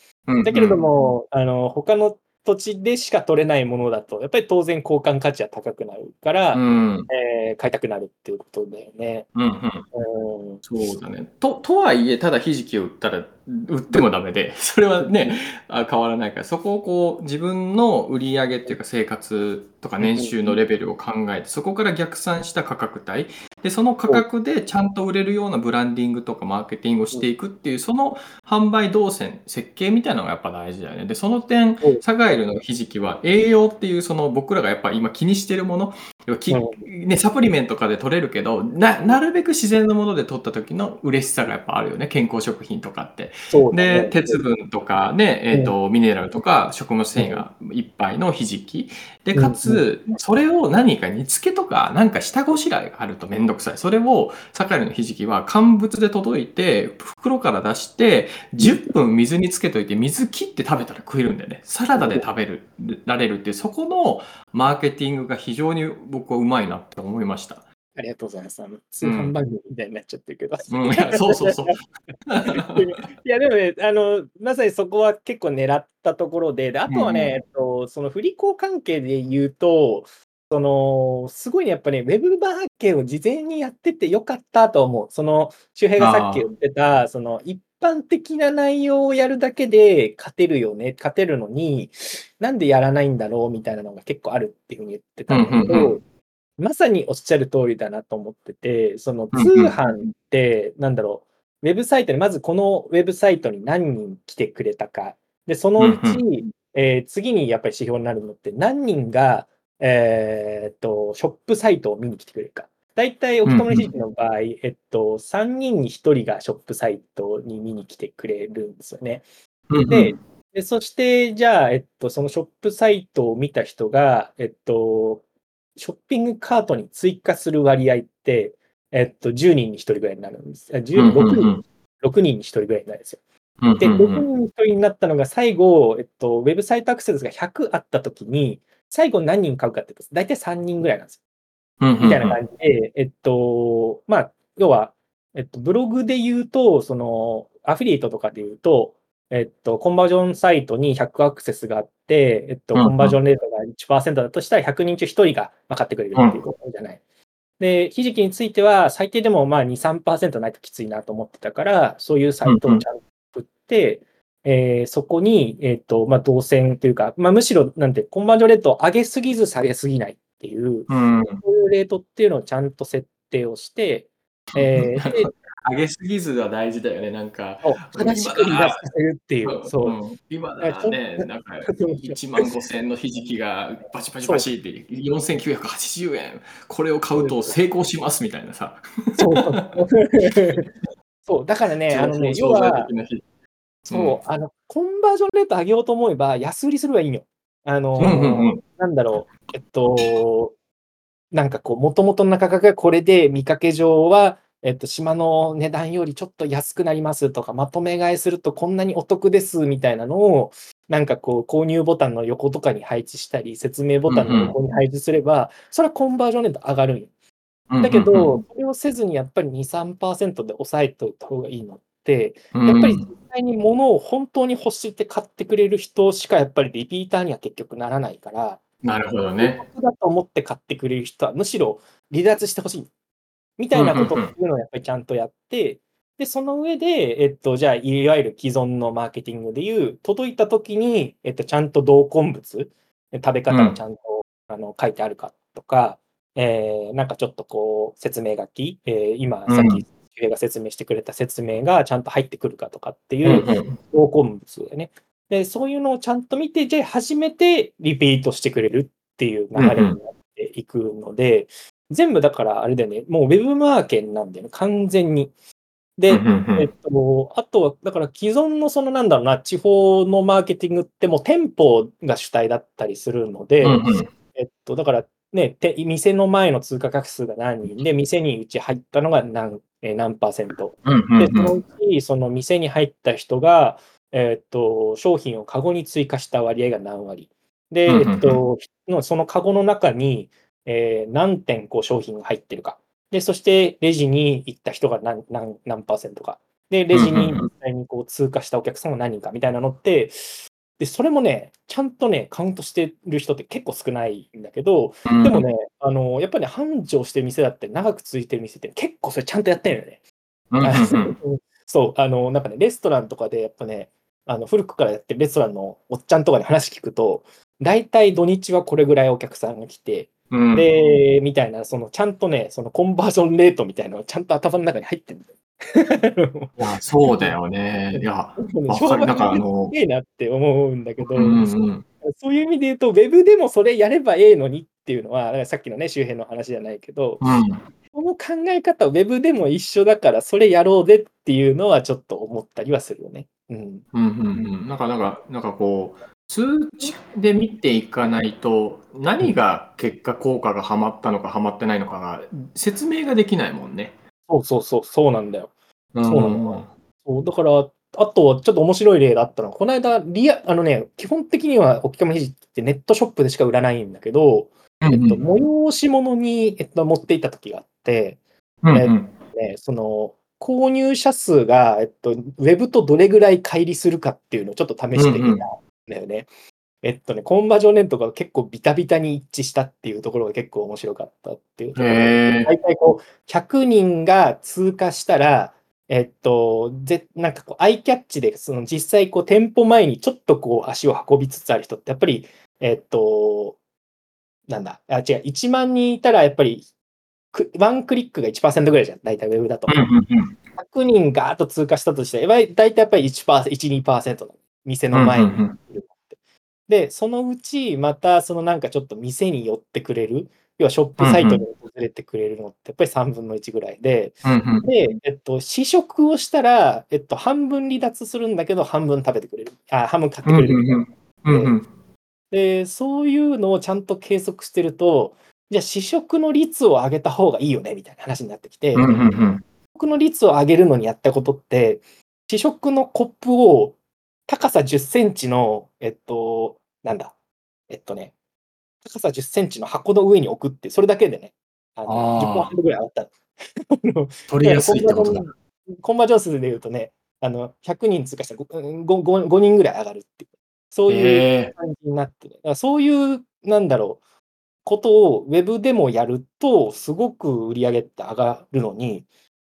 だけれども、あの他の土地でしか取れないものだと、やっぱり当然交換価値は高くなるから、うん、うん、えー買いたくなるっていうことだよね。うん。うんそうだね。と、とはいえ、ただひじきを売ったら売ってもダメで、それはね、あ変わらないから、そこをこう自分の売り上げっていうか生活とか年収のレベルを考えて、そこから逆算した価格帯、で、その価格でちゃんと売れるようなブランディングとかマーケティングをしていくっていう、その販売動線、設計みたいなのがやっぱ大事だよね。で、その点、サガエルのひじきは栄養っていうその僕らがやっぱ今気にしてるもの、きね、サプリメントとかで取れるけどな、なるべく自然のもので取った時の嬉しさがやっぱあるよね、健康食品とかって。ね、で、鉄分とかね、えーと、ミネラルとか食物繊維がいっぱいのひじき。で、かつ、それを何か煮付けとか、なんか下ごしらえがあるとめんどくさい。それを、サカリのひじきは乾物で届いて、袋から出して、10分水につけといて、水切って食べたら食えるんだよね。サラダで食べる、られるっていう、そこのマーケティングが非常に僕はうまいなって思いました。ありがとうございます。あの通販番組みたいになっちゃってるけど。うん、いやそうそうそう。いや、でもね、あの、まさにそこは結構狙ったところで、であとはね、うん、えっと、その振り子関係で言うと、その、すごいね、やっぱね、ウェブマーケを事前にやっててよかったと思う。その、周平がさっき言ってた、その、一般的な内容をやるだけで勝てるよね、勝てるのに、なんでやらないんだろうみたいなのが結構あるっていうふうに言ってたんだけど、まさにおっしゃる通りだなと思ってて、その通販って、なんだろう、ウェブサイトに、まずこのウェブサイトに何人来てくれたか、で、そのうち、えー、次にやっぱり指標になるのって、何人が、えー、っと、ショップサイトを見に来てくれるか。大体、オキトモリシティの場合、えっと、3人に1人がショップサイトに見に来てくれるんですよね。で、でそして、じゃあ、えっと、そのショップサイトを見た人が、えっと、ショッピングカートに追加する割合って、えっと、10人に1人ぐらいになるんです。10人、6人、6人に1人ぐらいになるんですよ。で、6人に1人になったのが最後、えっと、ウェブサイトアクセスが100あったときに、最後何人買うかって大体3人ぐらいなんですよ。みたいな感じで、えっと、まあ、要は、えっと、ブログで言うと、その、アフィリエイトとかで言うと、えっと、コンバージョンサイトに100アクセスがあって、えっと、コンバージョンレートが1%だとしたら100人中1人が分かってくれるっていうことじゃない。で、ひじきについては最低でもまあ2、3%ないときついなと思ってたから、そういうサイトをちゃんと作って、えー、そこに、えっ、と、まあ、動線というか、まあ、むしろ、なんて、コンバージョンレートを上げすぎず下げすぎないっていう、うん、そういうレートっていうのをちゃんと設定をして、えー、で上げすぎずは大事だよね、なんか。正しく離脱させるっていう。そう。今だらね、なんか1万5000円のひじきがバチバチバチって4980円、これを買うと成功しますみたいなさ。そう。そう、だからね、あのね、要は、そう、あの、コンバージョンレート上げようと思えば、安売りすればいいよ。あの、なんだろう、えっと、なんかこう、もともとの価格がこれで、見かけ上は、えっと、島の値段よりちょっと安くなりますとか、まとめ買いするとこんなにお得ですみたいなのを、なんかこう、購入ボタンの横とかに配置したり、説明ボタンの横に配置すれば、それはコンバージョンレート上がるんよ。だけど、それをせずにやっぱり2、3%で抑えておいた方がいいのって、やっぱり実際に物を本当に欲して買ってくれる人しかやっぱりリピーターには結局ならないから、なるほどね。だと思って買ってくれる人はむしろ離脱してほしい。みたいなことっていうのをやっぱりちゃんとやって、で、その上で、えっと、じゃあ、いわゆる既存のマーケティングでいう、届いたときに、えっと、ちゃんと同梱物、食べ方がちゃんと、あの書いてあるかとか、えー、なんかちょっとこう、説明書き、えー、今、さっき、うん、が説明してくれた説明がちゃんと入ってくるかとかっていう同梱物でね。で、そういうのをちゃんと見て、じゃあ初めてリピートしてくれるっていう流れになっていくので、全部だからあれだよね、もうウェブマーケなんだよね、完全に。で、えっと、あとは、だから既存のそのなんだろうな、地方のマーケティングってもう店舗が主体だったりするので、えっと、だからね、店の前の通過画数が何人で、店にうち入ったのが何え何パーセント。で、そのうち、その店に入った人が、えっと、商品をカゴに追加した割合が何割。で、えっと、そのカゴの中に、えー、何点こう商品が入ってるか。で、そしてレジに行った人が何何何パーセントか。で、レジに実際にこう通過したお客さんが何人かみたいなのって、で、それもね、ちゃんとね、カウントしてる人って結構少ないんだけど、でもね、あの、やっぱり、ね、繁盛してる店だって長く続いてる店って結構それちゃんとやってるよね。そう、あの、なんかね、レストランとかでやっぱね、あの、古くからやってるレストランのおっちゃんとかに話聞くと、大体土日はこれぐらいお客さんが来て、うん。で、みたいな、その、ちゃんとね、そのコンバージョンレートみたいなのがちゃんと頭の中に入ってるんだよ。いや、そうだよね。いや、わかる。なんかあのす、げえなって思うんだけど、うんうん。そういう意味で言うと、ウェブでもそれやればええのにっていうのは、だからさっきのね、周辺の話じゃないけど、うん。この考え方、ウェブでも一緒だから、それやろうぜっていうのはちょっと思ったりはするよね。うん。うんうんうん。なんか、なんか、なんかこう、数値で見ていかないと、何が結果効果がはまったのかはまってないのかが説明ができないもんね。そうそうそう、そうなんだよ。うんそうなのそうだから、あと、ちょっと面白い例があったのは、この間、リア、あのね、基本的には、おきかめひじってネットショップでしか売らないんだけど、うんえっと、催し物に、えっと、持っていった時があって、うんうん。ね、その、購入者数が、えっと、ウェブとどれぐらい乖離するかっていうのをちょっと試してみた。んだよね。えっとね、コンバージョンレートが結構ビタビタに一致したっていうところが結構面白かったっていうところで。大体こう、100人が通過したら、えっと、ぜなんかこう、アイキャッチで、その実際こう、店舗前にちょっとこう、足を運びつつある人って、やっぱり、えっと、なんだ、あ、違う、1万人いたら、やっぱり、くワンクリックが1%ぐらいじゃん、大体ウェブだと。うんうんうん100人ガーッと通過したとして、やっぱり大体やっぱり1%、1、2%の店の前にいるって。で、そのうち、また、そのなんかちょっと店に寄ってくれる、要はショップサイトに訪れてくれるのって、やっぱり3分の1ぐらいで、うんうん。で、えっと、試食をしたら、えっと、半分離脱するんだけど、半分食べてくれる。あ、半分買ってうんくれる。みたいな。うん。うんで、そういうのをちゃんと計測してると、じゃあ試食の率を上げた方がいいよね、みたいな話になってきて、試食の率を上げるのにやったことって、試食のコップを高さ10センチの、えっと、なんだ、えっとね、高さ10センチの箱の上に置くって、それだけでね、あのあー10%ぐらい上がったの。取りやすいってことだ。コンバージョン数で言うとね、あの100人通過したら 5, 5, 5人ぐらい上がるっていう、そういう。感じになってる。だからそういう、なんだろう、ことをウェブでもやると、すごく売り上げって上がるのに、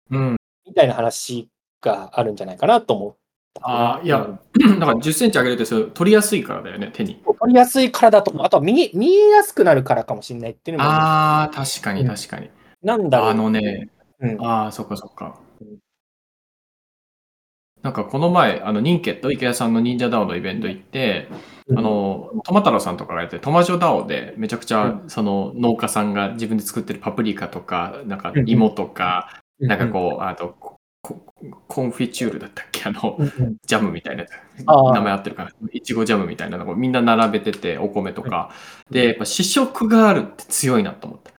うん。みたいな話があるんじゃないかなと思った。ああ、いや、うんだから10センチ上げるってそれ取りやすいからだよね、手に。取りやすいからだと思う。あとは見え見えやすくなるからかもしれないっていうのもあああ、確かにうん確かに。る。なんだろう。あのね、うん、ああ、そっかそっかうん。なんかこの前、あの、ニンケット、池谷さんの忍者ダオのイベント行って、うんあの、トマ太郎さんとかがやってるトマジョダオで、めちゃくちゃ、その農家さんが自分で作ってるパプリカとか、なんかうん芋とか、うんなんかこう、あと、コンフィチュールだったっけ？あの、うんうんジャムみたいな名前合ってるかないちごジャムみたいなのをみんな並べてて、お米とか。で、やっぱ試食があるって強いなと思った。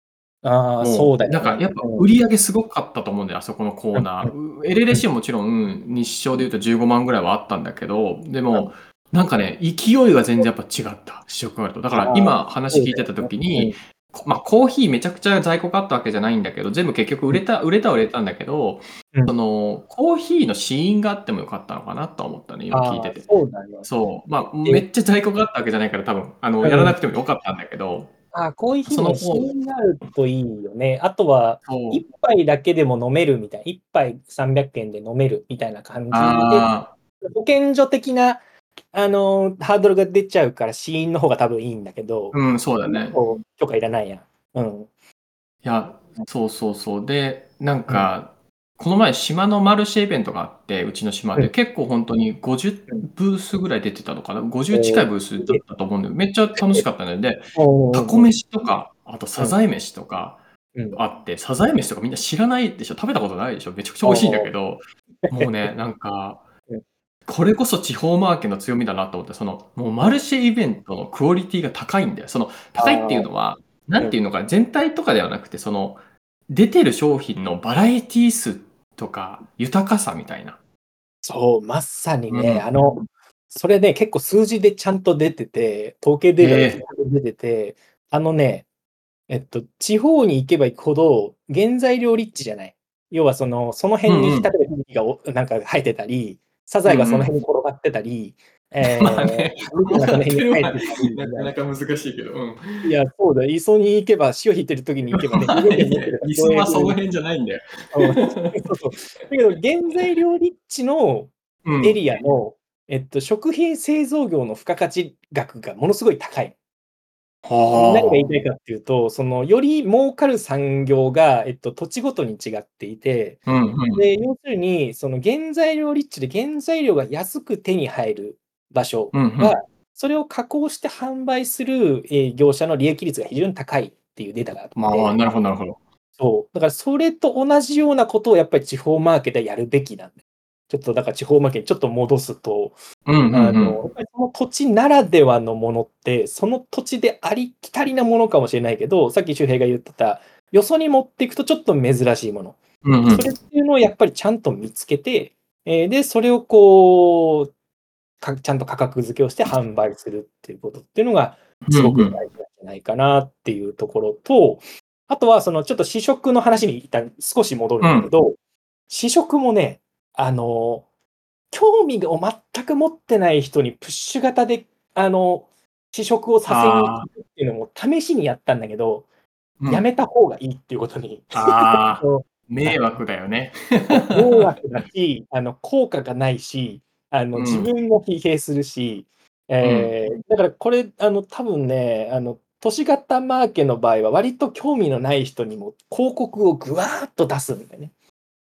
ああ、もそうだよね。なんかやっぱ売り上げすごかったと思うんだよ、あそこのコーナー。LLC ももちろん日照で言うと15万ぐらいはあったんだけど、でも、なんかね、勢いが全然やっぱ違った、試食があると。だから今話聞いてた時に、こまあ、コーヒーめちゃくちゃ在庫があったわけじゃないんだけど、全部結局売れた、売れたは売れたんだけど、うん。その、コーヒーの試飲があってもよかったのかなとは思ったね、今聞いてて。そうだよ。そう。まあ、めっちゃ在庫があったわけじゃないから、多分、あの、うん。やらなくてもよかったんだけど、あーコーヒーそののシーンになるといいよね。あとは、そう。一杯だけでも飲めるみたいな、一杯300円で飲めるみたいな感じで、あ保健所的な、あのーハードルが出ちゃうから、死因の方が多分いいんだけど、あ、うん、そうだね。こう許可いらないやん。うん。いや、そうそうそう。で、なんか、この前、島のマルシェイベントがあって、うちの島で、うん。結構本当に50ブースぐらい出てたのかな？50近いブースだったと思うんだけど、めっちゃ楽しかったので、タコ飯とか、あとサザエ飯とかうん。あって、サザエ飯とかみんな知らないでしょ？食べたことないでしょ？めちゃくちゃ美味しいんだけど、もうね、なんかうん、これこそ地方マーケの強みだなと思って、その、もうマルシェイベントのクオリティが高いんだよ。その、高いっていうのは、なんていうのか、全体とかではなくて、その、出てる商品のバラエティ数とか、豊かさみたいな。そう、まさにね、うんあの、それね、結構数字でちゃんと出てて、統計データでちゃんと出てて、あのね、えっと、地方に行けば行くほど、原材料リッチじゃない。要はその、その辺に、例えば、木がおなんか生えてたり、サザエがその辺に転がってたり、えー、まあね猫がその辺に生えてたりなかなか難しいけど。うん。いや、そうだ、磯に行けば、潮 引いてる時に行けばね、磯はその辺じゃないんだよ。うんそうそう。だけど、原材料立地のうんエリアの、えっと、食品製造業の付加価値額がものすごい高い。はあ何が言いたいかっていうと、そのより儲かる産業が、えっと、土地ごとに違っていて、うんうんで要するに、その原材料立地で原材料が安く手に入る場所うんうんは、それを加工して販売する、えー業者の利益率が非常に高いっていうデータがあって、まあ、なるほど、なるほど。そう。だからそれと同じようなことをやっぱり地方マーケットでやるべきなんで。ちょっとだから地方マーケットにちょっと戻すと、うんうんうん。あの、やっぱりその土地ならではのものって、その土地でありきたりなものかもしれないけど、さっき周平が言ってた、よそに持っていくとちょっと珍しいもの。うんうん。それっていうのをやっぱりちゃんと見つけて、えーで、それをこう、かちゃんと価格付けをして販売するっていうことっていうのが、すごく大事なんじゃないかなっていうところと、あとはそのちょっと試食の話に一旦少し戻るんだけど、試食もね、あの、興味を全く持ってない人にプッシュ型で、あの、試食をさせに行くっていうのも試しにやったんだけど、うん。やめた方がいいっていうことに、あ 迷惑だよね。迷惑だし、あの効果がないし、あのうん。自分も疲弊するし、えーだからこれ、あの多分ね、あの都市型マーケの場合は、割と興味のない人にも広告をぐわーっと出すんだよね。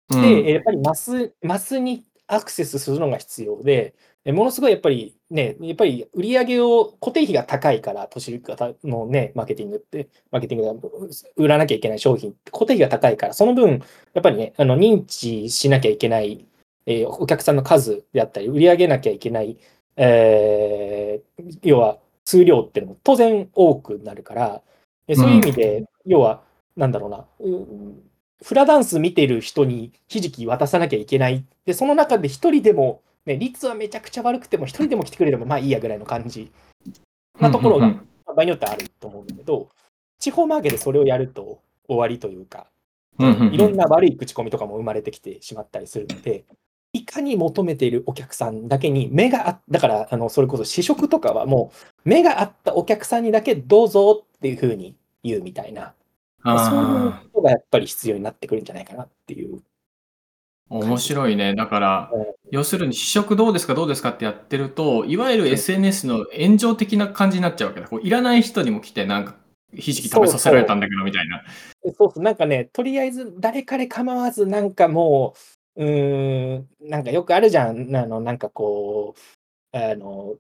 うん。で、やっぱりマスマスにアクセスするのが必要で、えものすごいやっぱりね、やっぱり売り上げを固定費が高いから、都市型のね、マーケティングって、マーケティングが売らなきゃいけない商品って固定費が高いから、その分、やっぱりね、あの認知しなきゃいけない、えーお客さんの数であったり、売り上げなきゃいけない、えー要は数量っていうのも当然多くなるから、でそういう意味で、要は、なんだろうな、うんフラダンス見てる人にひじき渡さなきゃいけない。で、その中で一人でも、ね、率はめちゃくちゃ悪くても、一人でも来てくれればまあいいやぐらいの感じ。なところが、場合によってはあると思うんだけど、地方マーケでそれをやると終わりというか、いろんな悪い口コミとかも生まれてきてしまったりするので、いかに求めているお客さんだけに目があだから、あのそれこそ試食とかはもう、目があったお客さんにだけどうぞっていうふうに言うみたいな、そういうあことがやっぱり必要になってくるんじゃないかなっていう。あ、面白いね。だからうん、要するに試食どうですか、どうですかってやってると、いわゆる SNS の炎上的な感じになっちゃうわけだ。こういらない人にも来て、なんか、ひじき食べさせられたんだけど、みたいな。そうそう、なんかね、とりあえず誰彼構わず、なんかもう、うーん、なんかよくあるじゃん、あの、なんかこう、あの、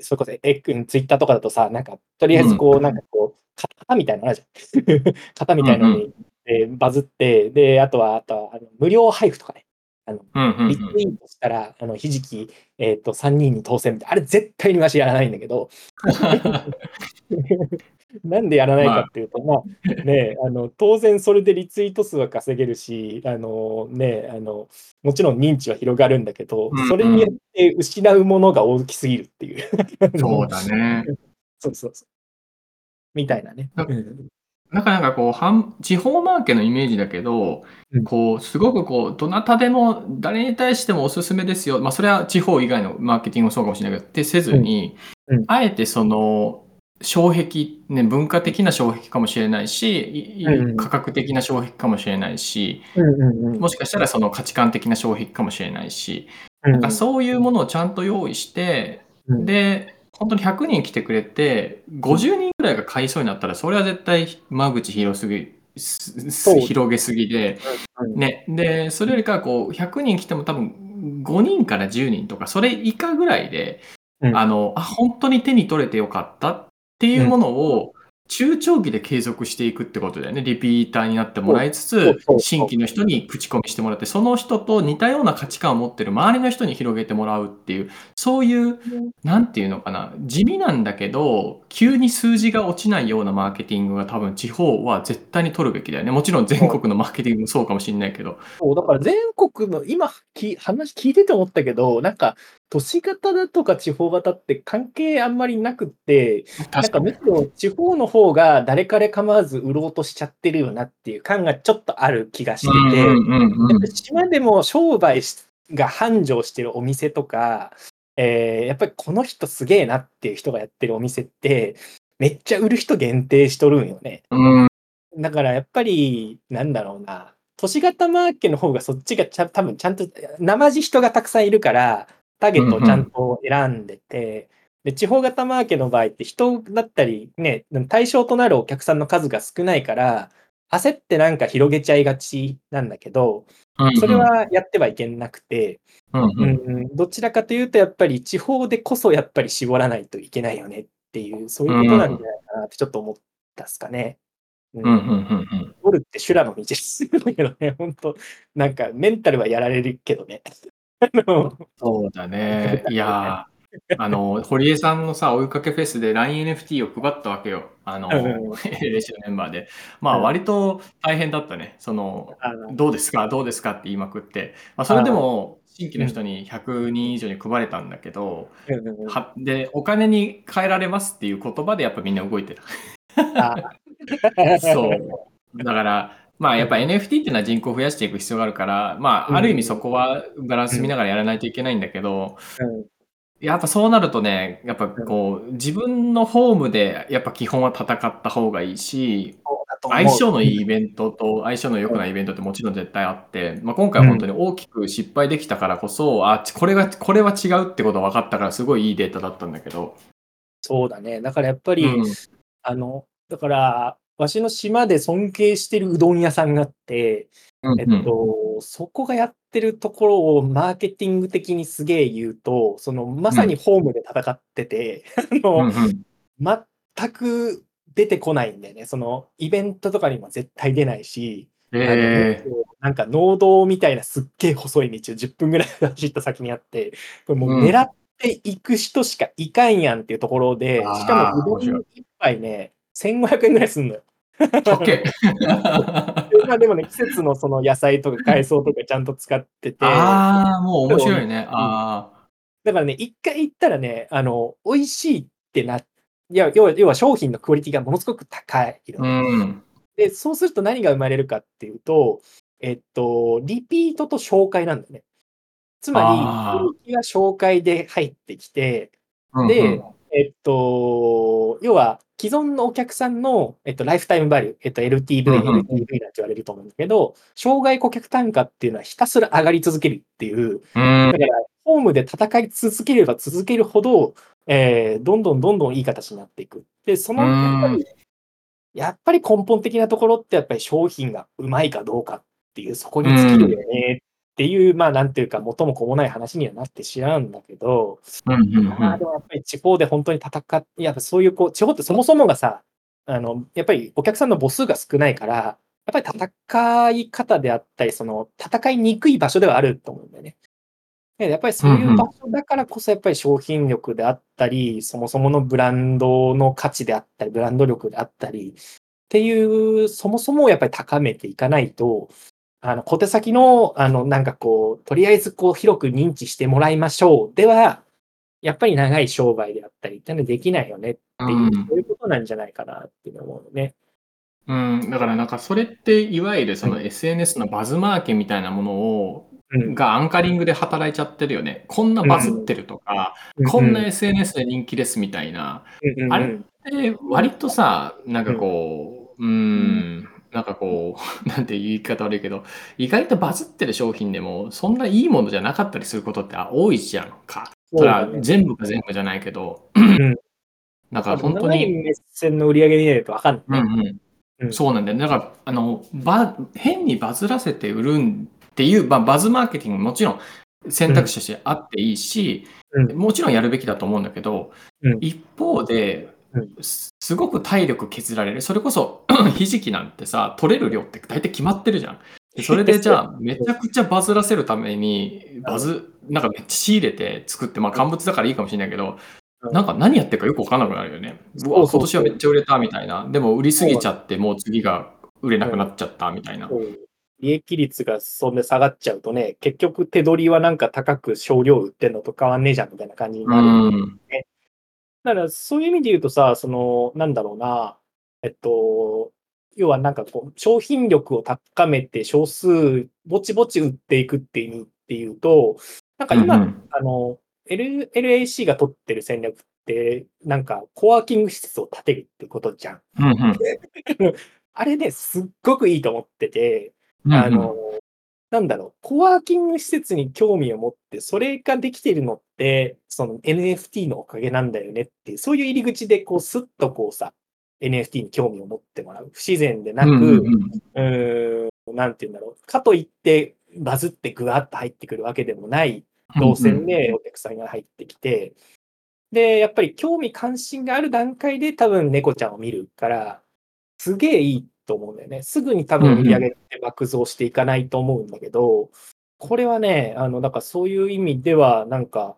それこそ、え、ツイッターとかだとさ、なんか、とりあえずこう、なんかこう、型みたいなのあるじゃん。型みたいなのに、でバズって、で、あとは、あとは、あの無料配布とかね、あの、うんうんうん。リツイートしたら、あの、ひじき、えっ、と、3人に当選みたいな、あれ絶対にわしやらないんだけど、なんでやらないかっていうと、まあ、ね、あの、当然それでリツイート数は稼げるし、あの、ね、あの、もちろん認知は広がるんだけどうんうん、それによって失うものが大きすぎるっていう。そうだね。そうそうそう。みたいなね。なかなんかこう、半地方マーケのイメージだけどうん、こう、すごくこう、どなたでも、誰に対してもおすすめですよ。まあ、それは地方以外のマーケティングもそうかもしれないけど、ってせずにうんうん、あえてその、障壁、ね、文化的な障壁かもしれないし、うんうん。価格的な障壁かもしれないし、うんもしかしたらその価値観的な障壁かもしれないし、うん。なんかそういうものをちゃんと用意して、うん。で、本当に100人来てくれて、50人ぐらいが買いそうになったら、それは絶対間口広すぎ、広げすぎで、うんね、で、それよりかはこう、100人来ても多分5人から10人とか、それ以下ぐらいで、うん。あの、あ、本当に手に取れてよかったっていうものを、中長期で継続していくってことだよね。リピーターになってもらいつつ新規の人に口コミしてもらって、その人と似たような価値観を持ってる周りの人に広げてもらうっていう、そういう、なんていうのかな、地味なんだけど、急に数字が落ちないようなマーケティングが多分地方は絶対に取るべきだよね。もちろん全国のマーケティングもそうかもしれないけど。そう、だから全国の、今き、話聞いてて思ったけど、なんか、都市型だとか地方型って関係あんまりなくって、なんかむしろ地方の方が誰彼構わず売ろうとしちゃってるよなっていう感がちょっとある気がしてて、うんうんうんうんやっぱ島でも商売しが繁盛してるお店とか、えーやっぱりこの人すげえなっていう人がやってるお店って、めっちゃ売る人限定しとるんよね。うん。だからやっぱり、なんだろうな、都市型マーケの方がそっちがちゃ多分ちゃんと、生地人がたくさんいるから、ターゲットをちゃんと選んでて、で地方型マーケの場合って人だったり、ね、対象となるお客さんの数が少ないから、焦ってなんか広げちゃいがちなんだけど、それはやってはいけなくて、うんううんん、どちらかというとやっぱり地方でこそやっぱり絞らないといけないよねっていう、そういうことなんじゃないかなってちょっと思ったっすかね。ううんうんうんゴルって修羅の道ですけどね、本当。なんかメンタルはやられるけどね。そうだね。いやー、あの、堀江さんのさ、追いかけフェスで LINENFT を配ったわけよ。あの、練習メンバーで。まあ、うん割と大変だったね。その、どうですか？どうですかって言いまくって。まあ、それでも、新規の人に100人以上に配れたんだけど、はで、お金に変えられますっていう言葉でやっぱみんな動いてた。あ そう。だから、まあやっぱ NFT っていうのは人口を増やしていく必要があるから、まうん。あある意味そこはバランス見ながらやらないといけないんだけど、うん。やっぱそうなるとね、やっぱこう、自分のホームでやっぱ基本は戦った方がいいし、相性のいいイベントと相性の良くないイベントってもちろん絶対あって、まあ、今回は本当に大きく失敗できたからこそ、あ、これが、これは違うってことが分かったからすごいいいデータだったんだけど。そうだね。だからやっぱり、うん。あの、だから、わしの島で尊敬してるうどん屋さんがあって、えっと、そこがやってるところをマーケティング的にすげえ言うと、そのまさにホームで戦ってて、あうんの、うん。全く出てこないんだよね。そのイベントとかにも絶対出ないし、えあのなんか農道みたいなすっげえ細い道を10分ぐらい走った先にあって、これもう狙っていく人しかいかんやんっていうところで、あーしかもうどん面白一杯ね、1500円ぐらいすんのよ。まあでもね、季節のその野菜とか海藻とかちゃんと使ってて、ああ、もう面白いね。あだからね、一回行ったらね、あの、美味しいってな、いや、要は、要は商品のクオリティがものすごく高いの。うん。で、そうすると何が生まれるかっていうと、えっと、リピートと紹介なんだよね。つまあー。り、人気が紹介で入ってきて、うん。で、えっと、要は、既存のお客さんの、えっと、ライフタイムバリュー、えっと、LTV、LTV なんて言われると思うんだけど、障害顧客単価っていうのはひたすら上がり続けるっていう、うん。だから、ホームで戦い続ければ続けるほど、えーどんどんどんどんいい形になっていく。で、その、やっぱり、やっぱり根本的なところって、やっぱり商品がうまいかどうかっていう、そこに尽きるよねっていう、まあ、なんていうか、元も子もない話にはなってしまうんだけど、うんうんうんまあ、でもやっぱり地方で本当に戦って、やっぱそういう、こう、地方ってそもそもがさ、あの、やっぱりお客さんの母数が少ないから、やっぱり戦い方であったり、その、戦いにくい場所ではあると思うんだよね。でやっぱりそういう場所だからこそ、やっぱり商品力であったり、そもそものブランドの価値であったり、ブランド力であったり、っていう、そもそもをやっぱり高めていかないと、あの、小手先の、あの、なんかこう、とりあえずこう、広く認知してもらいましょう。では、やっぱり長い商売であったりってのはできないよねっていう、うんそういうことなんじゃないかなっていうのを思うね。うん、だからなんかそれっていわゆるそのう SNS のバズマーケみたいなものをうん。がアンカリングで働いちゃってるよね。こんなバズってるとか、こんな SNS で人気ですみたいな。うんうんあれで割とさ、なんかこう、うーん、なんかこう、なんて言い方悪いけど、意外とバズってる商品でもそんないいものじゃなかったりすることって多いじゃんか。それは全部が全部じゃないけど、ん。なんか本当に、目線の売り上げ見ないと分かんない。うんうんうん。そうなんだよ。ね。だから、あの、バ、変にバズらせて売るんっていう、まあ、バズマーケティングももちろん選択肢としてあっていいし、うん。もちろんやるべきだと思うんだけど、うん。一方ですごく体力削られる。それこそ、ひじきなんてさ、取れる量って大体決まってるじゃん。でそれでじゃあ、めちゃくちゃバズらせるために、バズ、なんかめっちゃ仕入れて作って、まあ乾物だからいいかもしれないけど、うんなんか何やってるかよくわかんなくなるよね。うわ、今年はめっちゃ売れたみたいな。でも売りすぎちゃって、もう次が売れなくなっちゃったみたいな。利益率がそんで下がっちゃうとね、結局手取りはなんか高く少量売ってんのと変わんねえじゃんみたいな感じにうなる。ん。だからそういう意味で言うとさ、その、なんだろうな、えっと、要はなんかこう、商品力を高めて少数、ぼちぼち売っていくっていうっていうと、なんか今、うんうん。あの、L、LAC が取ってる戦略って、なんか、コワーキング施設を建てるってことじゃん。うんうん。あれね、すっごくいいと思ってて、うんうん。あの、なんだろう、コワーキング施設に興味を持って、それができてるのって、その NFT のおかげなんだよねっていう、そういう入り口で、こう、スッとこうさ、NFT に興味を持ってもらう。不自然でなく、うんうんなんて言うんだろう。かといって、バズってぐわっと入ってくるわけでもない動線でお客さんが入ってきて、で、やっぱり興味関心がある段階で多分猫ちゃんを見るから、すげえいいと思うんだよね。すぐに多分売り上げって爆増していかないと思うんだけど、これはね、あの、だからそういう意味では、なんか、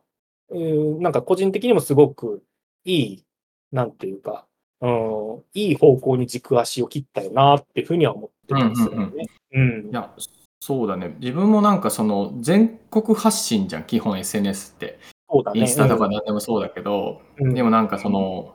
うーん、なんか個人的にもすごくいい、なんていうか、うん、いい方向に軸足を切ったよなっていうふうには思ってたりするよね。うんいや、そうだね。自分もなんかその全国発信じゃん、基本 SNS って。そうだね。インスタとか何でもそうだけど、うんでもなんかその、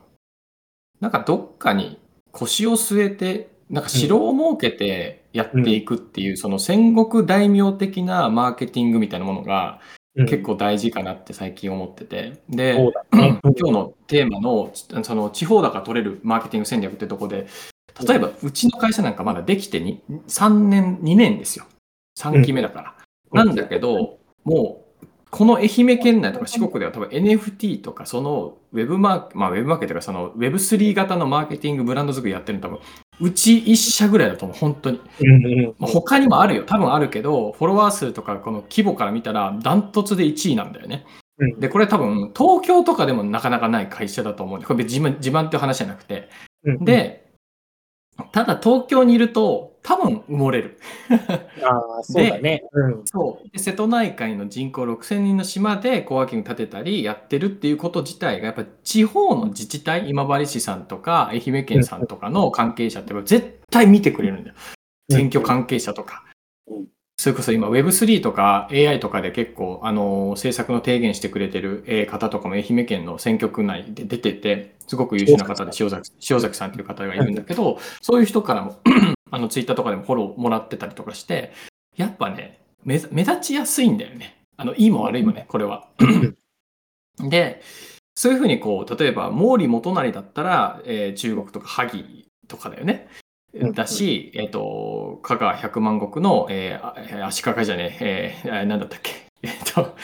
なんかどっかに腰を据えて、なんか城を設けてやっていくっていう、その戦国大名的なマーケティングみたいなものがうん。結構大事かなって最近思ってて。で、そうだね。今日のテーマのその地方だから取れるマーケティング戦略ってとこで例えばうちの会社なんかまだできてに3年2年ですよ。3期目だから、うん。なんだけどもうこの愛媛県内とか四国では多分 NFT とかそのウェブマーケ、まあ、ウェブマーケとかその Web3 型のマーケティングブランド作りやってるの多分うち1社ぐらいだと思う本当に。まあ他にもあるよ。多分あるけどフォロワー数とかこの規模から見たらダントツで1位なんだよね。うん。で、これ多分、東京とかでもなかなかない会社だと思うんで、これ自慢自慢っていう話じゃなくて。うん、で、ただ東京にいると、多分埋もれる。ああ、そうだね。うん。そう。で瀬戸内海の人口6000人の島でコワーキング建てたりやってるっていうこと自体が、やっぱり地方の自治体、今治市さんとか愛媛県さんとかの関係者って絶対見てくれるんだよ。選挙関係者とかうん。それこそ今 Web3 とか AI とかで結構、あのー政策の提言してくれてるえー方とかも愛媛県の選挙区内で出てて、すごく優秀な方で塩崎塩崎さんっていう方がいるんだけど、そういう人からもあのツイッターとかでもフォローもらってたりとかして、やっぱね、目目立ちやすいんだよね。あのいいも悪いもね、これは。で、そういうふうにこう、例えば毛利元就だったら、えー中国とか萩とかだよね。うんだし、えっ、と、香川百万石の、えー足利じゃねえ、えー、あなんだったっけ？えっ、と、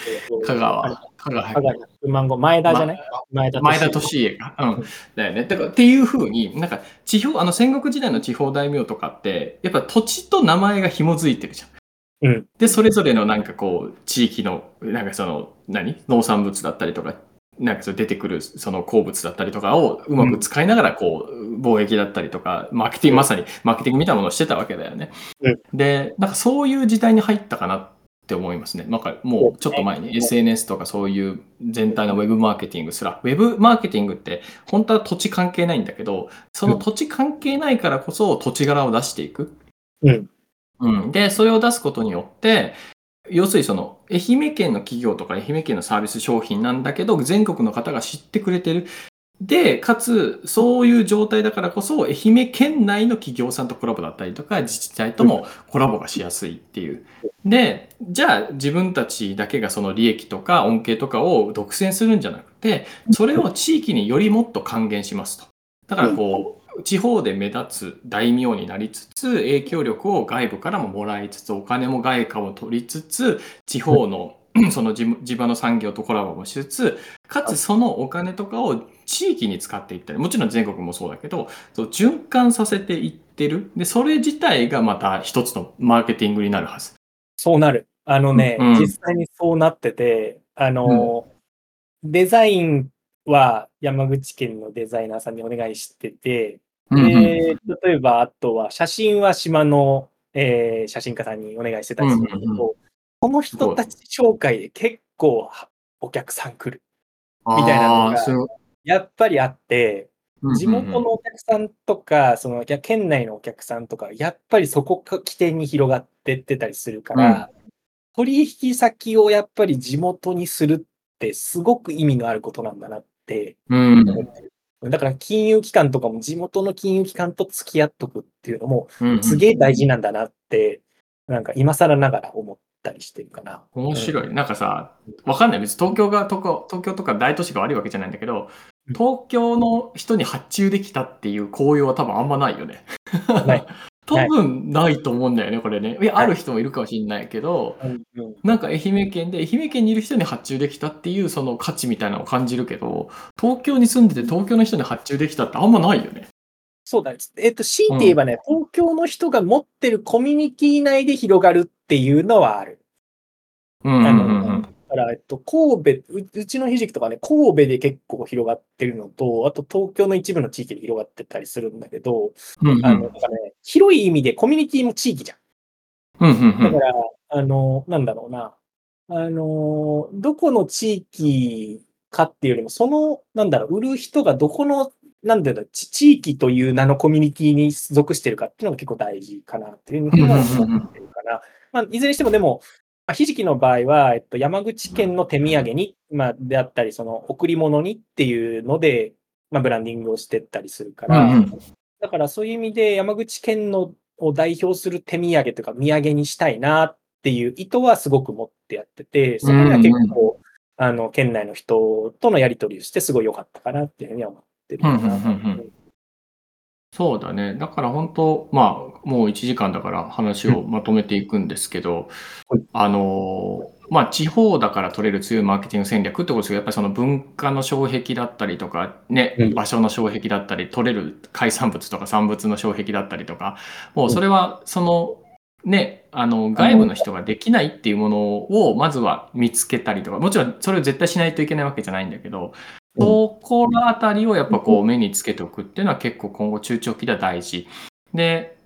香川、香川香川100万後、前田じゃない、前田前田利家か。うん。だよね。だからっていうふうに、なんか地方、あの戦国時代の地方大名とかって、やっぱ土地と名前が紐づいてるじゃん。うん。で、それぞれのなんかこう、地域の、なんかその、何？農産物だったりとか、なんかそう出てくるその鉱物だったりとかをうまく使いながら、こう、貿易だったりとか、マーケティング、まさにマーケティングみたいなものをしてたわけだよね。うんで、なんかそういう時代に入ったかなって思いますね。なんかもうちょっと前に SNS とかそういう全体のウェブマーケティングすら、ウェブマーケティングって本当は土地関係ないんだけど、その土地関係ないからこそ土地柄を出していく。うん。うん、で、それを出すことによって、要するにそので、かつ、そういう状態だからこそ、愛媛県内の企業さんとコラボだったりとか、自治体ともコラボがしやすいっていう。で、じゃあ自分たちだけがその利益とか恩恵とかを独占するんじゃなくて、それを地域によりもっと還元しますと。だからこう、地方で目立つ大名になりつつ、影響力を外部からももらいつつ、お金も外貨を取りつつ、地方のその地地場の産業とコラボもしつつ、かつそのお金とかを地域に使っていったり、もちろん全国もそうだけど、そう循環させていってる。で、それ自体がまた一つのマーケティングになるはず。そうなる。あのね、うん実際にそうなってて、あの、デザインは山口県のデザイナーさんにお願いしてて、うんうんで例えばあとは写真は島の、えー写真家さんにお願いしてたりするけど、うんうんこの人たち紹介で結構お客さん来る。みたいなのがやっぱりあって、うんうんうん。地元のお客さんとか、その県内のお客さんとか、やっぱりそこが起点に広がってってたりするから、取引先をやっぱり地元にするってすごく意味のあることなんだなってってる。だから金融機関とかも地元の金融機関と付き合っとくっていうのもうんうん。すげえ大事なんだなって、なんか今更ながら思っったりしてるかな。面白い。なんかさ、わかんない。別に東京が、東京東京とか大都市が悪いわけじゃないんだけど、東京の人に発注できたっていう紅葉は多分あんまないよね。多分ないと思うんだよね、これね。いや、はいある人もいるかもしれないけど、うんうんなんか愛媛県で、愛媛県にいる人に発注できたっていうその価値みたいなのを感じるけど、東京に住んでて東京の人に発注できたってあんまないよね。そうだね。えっと、強いて言えばね、東京の人が持ってるコミュニティ内で広がるっていうのはある。うんうんあのうんうん。だから、えっと、神戸、ううちのひじきとかね、神戸で結構広がってるのと、あと東京の一部の地域で広がってたりするんだけど、うんうんあの、なんかね、広い意味でコミュニティも地域じゃん。うんうんうんだから、あの、なんだろうな、あの、どこの地域かっていうよりも、その、なんだろう、売る人がどこの、なんだろう、ち地域という名のコミュニティに属してるかっていうのが結構大事かなっていうふうに思ってるかな。まあ、いずれにしてもでも、まあひじきの場合は、えっと、山口県の手土産に、まあ、であったり、その、贈り物にっていうので、まあ、ブランディングをしてったりするから、うんうんだからそういう意味で山口県のを代表する手土産というか土産にしたいなっていう意図はすごく持ってやってて、そこには結構、あの、県内の人とのやり取りをしてすごい良かったかなっていうふうには思ってるかな。うんうんうんうんそうだね。だから本当、まあ、もう1時間だから話をまとめていくんですけど、はい。あのー、まあ、地方だから取れる強いマーケティング戦略ってことですけど、やっぱりその文化の障壁だったりとか、ねうん、場所の障壁だったり、取れる海産物とか産物の障壁だったりとか、もうそれは、その、ね、あの、外部の人ができないっていうものを、まずは見つけたりとか、もちろんそれを絶対しないといけないわけじゃないんだけど、そこらあたりをやっぱこう目につけておくっていうのは結構今後中長期では大事。で、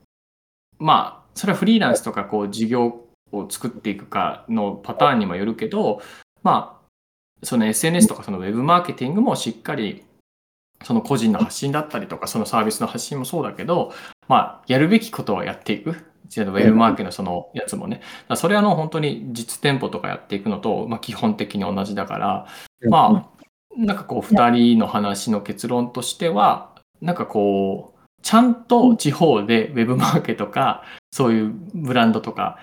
まあ、それはフリーランスとかこう事業を作っていくかのパターンにもよるけど、まあ、その SNS とかそのウェブマーケティングもしっかりその個人の発信だったりとか、そのサービスの発信もそうだけど、まあ、やるべきことはやっていく。ウェブマーケのそのやつもね。それはあの本当に実店舗とかやっていくのと、まあ、基本的に同じだから、まあ、なんかこう、二人の話の結論としては、なんかこう、ちゃんと地方でウェブマーケとか、そういうブランドとか、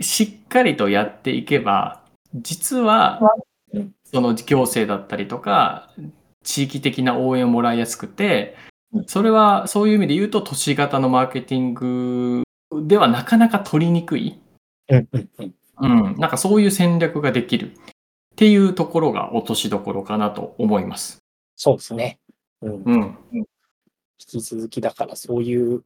しっかりとやっていけば、実は、その行政だったりとか、地域的な応援をもらいやすくて、それはそういう意味で言うと、都市型のマーケティングではなかなか取りにくい。うん、なんかそういう戦略ができるっていうところが落としどころかなと思います。そうですね。うんうん。引き続きだからそういう、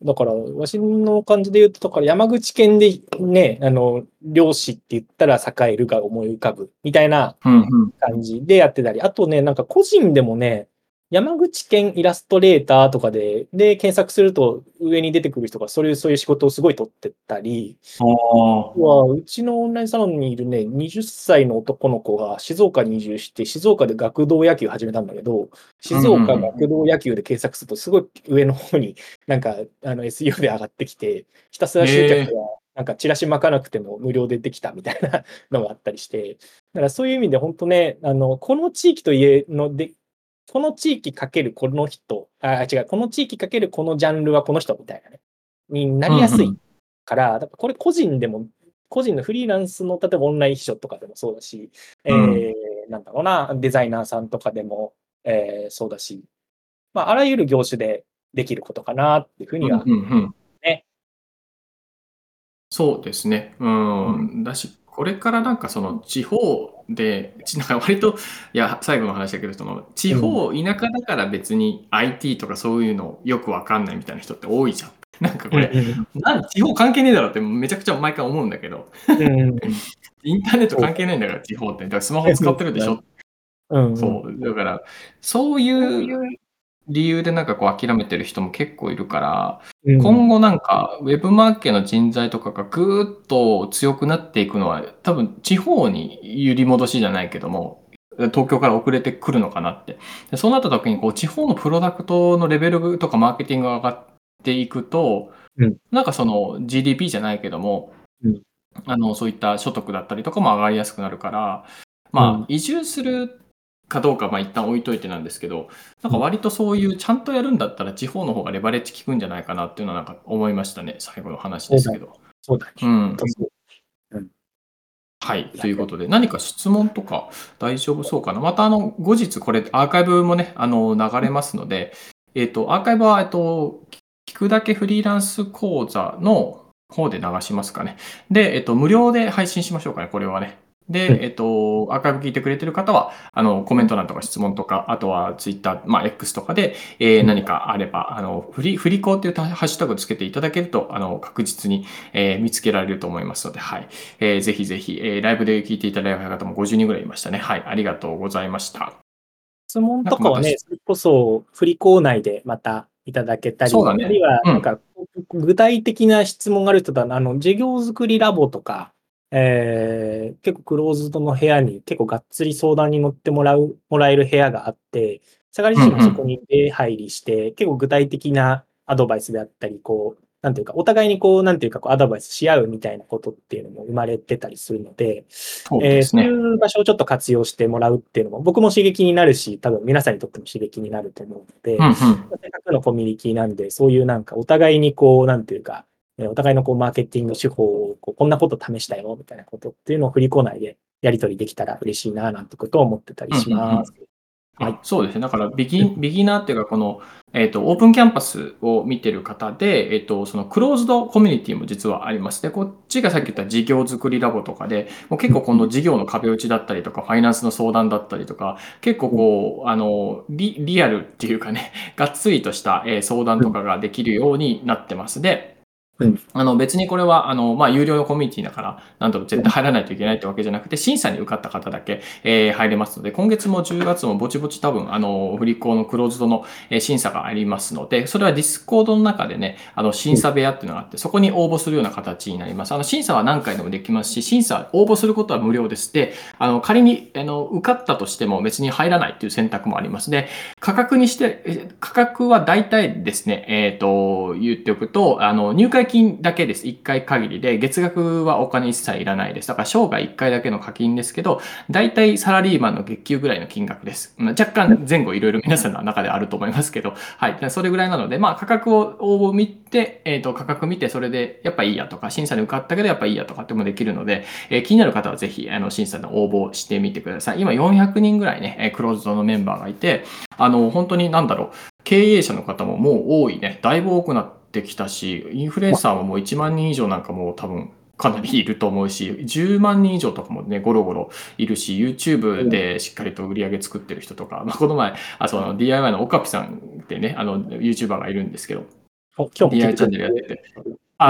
だから、わしの感じで言うと、だから山口県でね、あの、漁師って言ったら栄えるが思い浮かぶみたいなうんうん。感じでやってたり、あとね、なんか個人でもね、山口県イラストレーターとかで、で、検索すると上に出てくる人がそういう、そういう仕事をすごい取ってったり、あうちのオンラインサロンにいるね、20歳の男の子が静岡に移住して、静岡で学童野球始めたんだけど、静岡学童野球で検索すると、すごい上の方になんかあの SEO で上がってきて、ひたすら集客がなんかチラシ巻かなくても無料でできたみたいなのがあったりして、だからそういう意味で本当ね、あの、この地域といえので、この地域かけるこの人、あ、違う、この地域かけるこのジャンルはこの人みたいなね、になりやすいうんうんから、だからこれ個人でも、個人のフリーランスの、例えばオンライン秘書とかでもそうだし、うん。えーなんだろうな、デザイナーさんとかでも、えーそうだし、まあ、あらゆる業種でできることかなっていうふうには、うんうんうん。ね。そうですね。うん。だし、これからなんかその地方で、ち なんか割と、いや、最後の話だけど、その地方、田舎だから別に IT とかそういうのよくわかんないみたいな人って多いじゃん。なんかこれ、なん地方関係ねえだろってめちゃくちゃ毎回思うんだけど、うん インターネット関係ないんだから、地方って。だからスマホ使ってるでしょ。うん、そう。だから、そういう理由でなんかこう諦めてる人も結構いるから、うん、今後なんか、ウェブマーケの人材とかがぐーっと強くなっていくのは、多分地方に揺り戻しじゃないけども、東京から遅れてくるのかなって。でそうなった時に、こう、地方のプロダクトのレベルとかマーケティングが上がっていくと、うん。なんかその GDP じゃないけども、うん。あの、そういった所得だったりとかも上がりやすくなるから、まあ、うん。移住するかどうか、まあ一旦置いといてなんですけど、なんか割とそういうちゃんとやるんだったら地方の方がレバレッジ効くんじゃないかなっていうのはなんか思いましたね、最後の話ですけど。そうだね。うん。そうはい。ということで、何か質問とか大丈夫そうかな？また、あの、後日これ、アーカイブもね、あの、流れますので、えっ、と、アーカイブは、えっと、聞くだけフリーランス講座の方で流しますかね。で、えっと、無料で配信しましょうかね、これはね。で、えっと、アーカイブ聞いてくれてる方は、あの、コメント欄とか質問とか、あとはツイッター、まあ、X とかで、えー、何かあれば、あの、フリ、フリコっていうハッシュタグをつけていただけると、あの、確実に、えー、見つけられると思いますので、はい。えー、ぜひぜひ、えー、ライブで聞いていただいた方も50人ぐらいいましたね。はい。ありがとうございました。質問とかはね、それこそ、フリコー内でまたいただけたり、ね、あるいは、なんか、具体的な質問がある人だ、あの、事業作りラボとか、えー、結構クローズドの部屋に結構がっつり相談に乗ってもらう、もらえる部屋があって、下がり自身もそこに出入りして、うんうん、結構具体的なアドバイスであったり、こう、なんていうか、お互いにこう、なんていうか、こう、アドバイスし合うみたいなことっていうのも生まれてたりするので、そう、ね、えー、そういう場所をちょっと活用してもらうっていうのも、僕も刺激になるし、多分皆さんにとっても刺激になると思うので、せっかくのコミュニティなんで、そういうなんか、お互いにこう、なんていうか、お互いのこうマーケティング手法をこうこんなこと試したよみたいなことっていうのを振り子内でやり取りできたら嬉しいななんてことを思ってたりします。はい、そうですね。だからビギ、ビギナーっていうか、この、えっ、ー、と、オープンキャンパスを見てる方で、えっ、ー、と、そのクローズドコミュニティも実はあります。で、こっちがさっき言った事業作りラボとかで、もう結構この事業の壁打ちだったりとか、ファイナンスの相談だったりとか、結構こう、あの、リリアルっていうかね、がっつりとした、え相談とかができるようになってます。で、うん、あの別にこれはあの、まあ、有料のコミュニティだから、なんと絶対入らないといけないってわけじゃなくて、審査に受かった方だけ、え、入れますので、今月も10月もぼちぼち多分、あの、フリッコのクローズドの審査がありますので、それはディスコードの中でね、あの、審査部屋っていうのがあって、そこに応募するような形になります。あの、審査は何回でもできますし、審査、応募することは無料です。で、あの、仮に、あの、受かったとしても別に入らないっていう選択もあります。で、価格にして、価格は大体ですね、えっ、と、言っておくと、あの、入会金だけです。1回限りで、月額はお金一切いらないです。だから生涯1回だけの課金ですけど、大体サラリーマンの月給ぐらいの金額です。若干前後いろいろ皆さんの中であると思いますけど、はい。それぐらいなので、まあ価格を応募見て、えっ、ー、と、価格見て、それでやっぱいいやとか、審査に受かったけどやっぱいいやとかってもできるので、えー、気になる方はぜひ、あの、審査の応募してみてください。今400人ぐらいね、クローズドのメンバーがいて、あの、本当になんだろう、経営者の方ももう多いね、だいぶ多くなってきたし、インフルエンサーももう1万人以上なんかもう多分かなりいると思うし、10万人以上とかもね、ゴロゴロいるし、YouTube でしっかりと売り上げ作ってる人とか、まあ、この前、あその DIY のオカピさんってね、あの YouTuber がいるんですけど、DIY チャンネルやってて、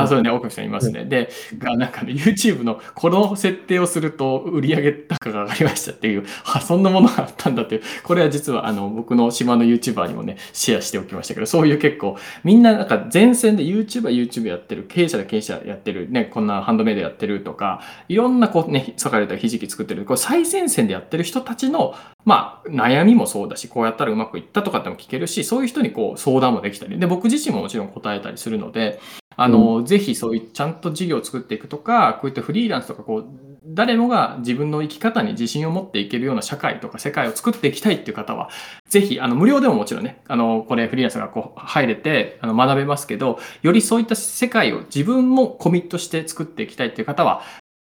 あ、そうね、奥さんいますね。で、なんかね、YouTube のこの設定をすると売上高が上がりましたっていう、あ、そんなものがあったんだっていう、これは実はあの僕の島の YouTuber にもね、シェアしておきましたけど、そういう結構、みんななんか前線で YouTuber、YouTube やってる、経営者で経営者やってる、ね、こんなハンドメイドやってるとか、いろんなこうね、裂かれたひじき作ってる、これ最前線でやってる人たちの、まあ、悩みもそうだし、こうやったらうまくいったとかっても聞けるし、そういう人にこう相談もできたり、で、僕自身ももちろん答えたりするので、あの、うん、ぜひそういうちゃんと事業を作っていくとか、こういったフリーランスとか、こう、誰もが自分の生き方に自信を持っていけるような社会とか世界を作っていきたいっていう方は、ぜひ、あの、無料でももちろんね、あの、これフリーランスがこう入れて、あの、学べますけど、よりそういった世界を自分もコミットして作っていきたいっていう方は、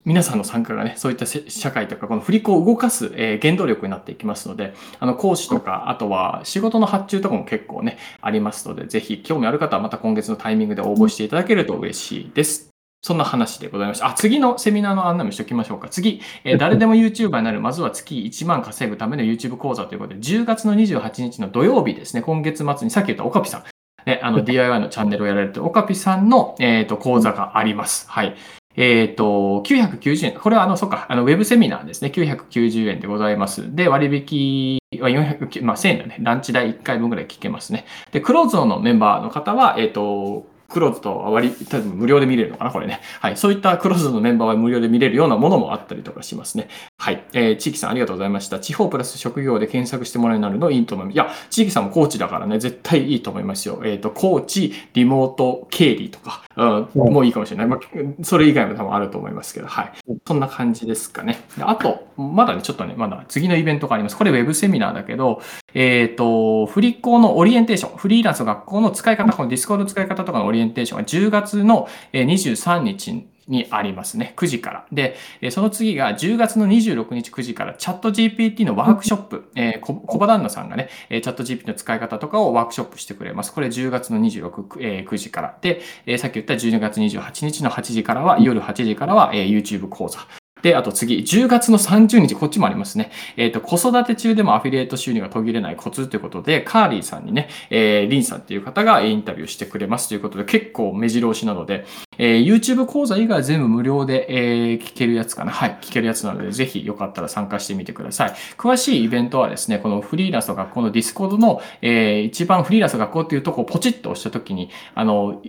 皆さんの参加がね、そういった社会とか、この振り子を動かす、えー、原動力になっていきますので、あの、講師とか、あとは仕事の発注とかも結構ね、ありますので、ぜひ興味ある方はまた今月のタイミングで応募していただけると嬉しいです。そんな話でございました。あ、次のセミナーの案内もしておきましょうか。次、えー、誰でも YouTuber になる、まずは月1万稼ぐための YouTube 講座ということで、10月の28日の土曜日ですね、今月末にさっき言ったオカピさん、ね、あの DIY のチャンネルをやられてるオカピさんの、えーと講座があります。はい。えっ、ー、と、990円。これは、あの、そっか、あの、ウェブセミナーですね。990円でございます。で、割引は400、まあ、1000円だね。ランチ代1回分ぐらい聞けますね。で、クローズのメンバーの方は、えっ、ー、と、クローズと割り、多分無料で見れるのかなこれね。はい。そういったクローズのメンバーは無料で見れるようなものもあったりとかしますね。はい。えー、地域さんありがとうございました。地方プラス職業で検索してもらえるのいいと思います。いや、地域さんもコーチだからね、絶対いいと思いますよ。えっ、ー、と、コーチ、リモート、経理とか、うん、もういいかもしれない。まあ、それ以外も多分あると思いますけど、はい。そんな感じですかね。であと、まだね、ちょっとね、まだ次のイベントがあります。これウェブセミナーだけど、えっ、ー、と、フリッコのオリエンテーション、フリーランスの学校の使い方、このディスコード使い方とかのオリエンテーションが10月の23日にありますね。9時から。で、その次が10月の26日9時からチャット GPT のワークショップ、えー、小場旦那さんがね、チャット GPT の使い方とかをワークショップしてくれます。これ10月の26、えー、9時から。で、さっき言った12月28日の8時からは、夜8時からは、えー、YouTube 講座。で、あと次、10月の30日、こっちもありますね。えっ、ー、と、子育て中でもアフィリエイト収入が途切れないコツということで、カーリーさんにね、えー、リンさんっていう方がインタビューしてくれますということで、結構目白押しなので、えー、YouTube 講座以外全部無料で、えー、聞けるやつかな。はい、聞けるやつなので、ぜひよかったら参加してみてください。詳しいイベントはですね、このフリーランスの学校のディスコードの、えー、一番フリーランスの学校っていうとこをポチッと押したときに、あの、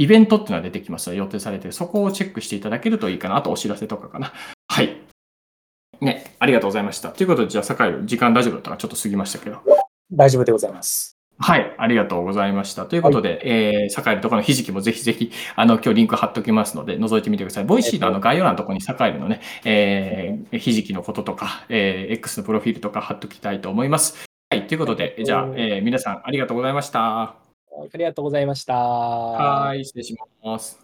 イベントっていうのが出てきます予定されてそこをチェックしていただけるといいかな。あとお知らせとかかな。はい。ね、ありがとうございました。ということで、じゃあ、酒井、時間大丈夫だったかちょっと過ぎましたけど。大丈夫でございます。はい、ありがとうございました。ということで、はい、えー、酒井のところのひじきもぜひぜひ、あの、今日リンク貼っておきますので、覗いてみてください。ボイシーのあの概要欄のところに酒井のね、えー、ひじきのこととか、えー、X のプロフィールとか貼っておきたいと思います。はい、ということで、じゃあ、えー、皆さんありがとうございました。ありがとうございました。はい、失礼します。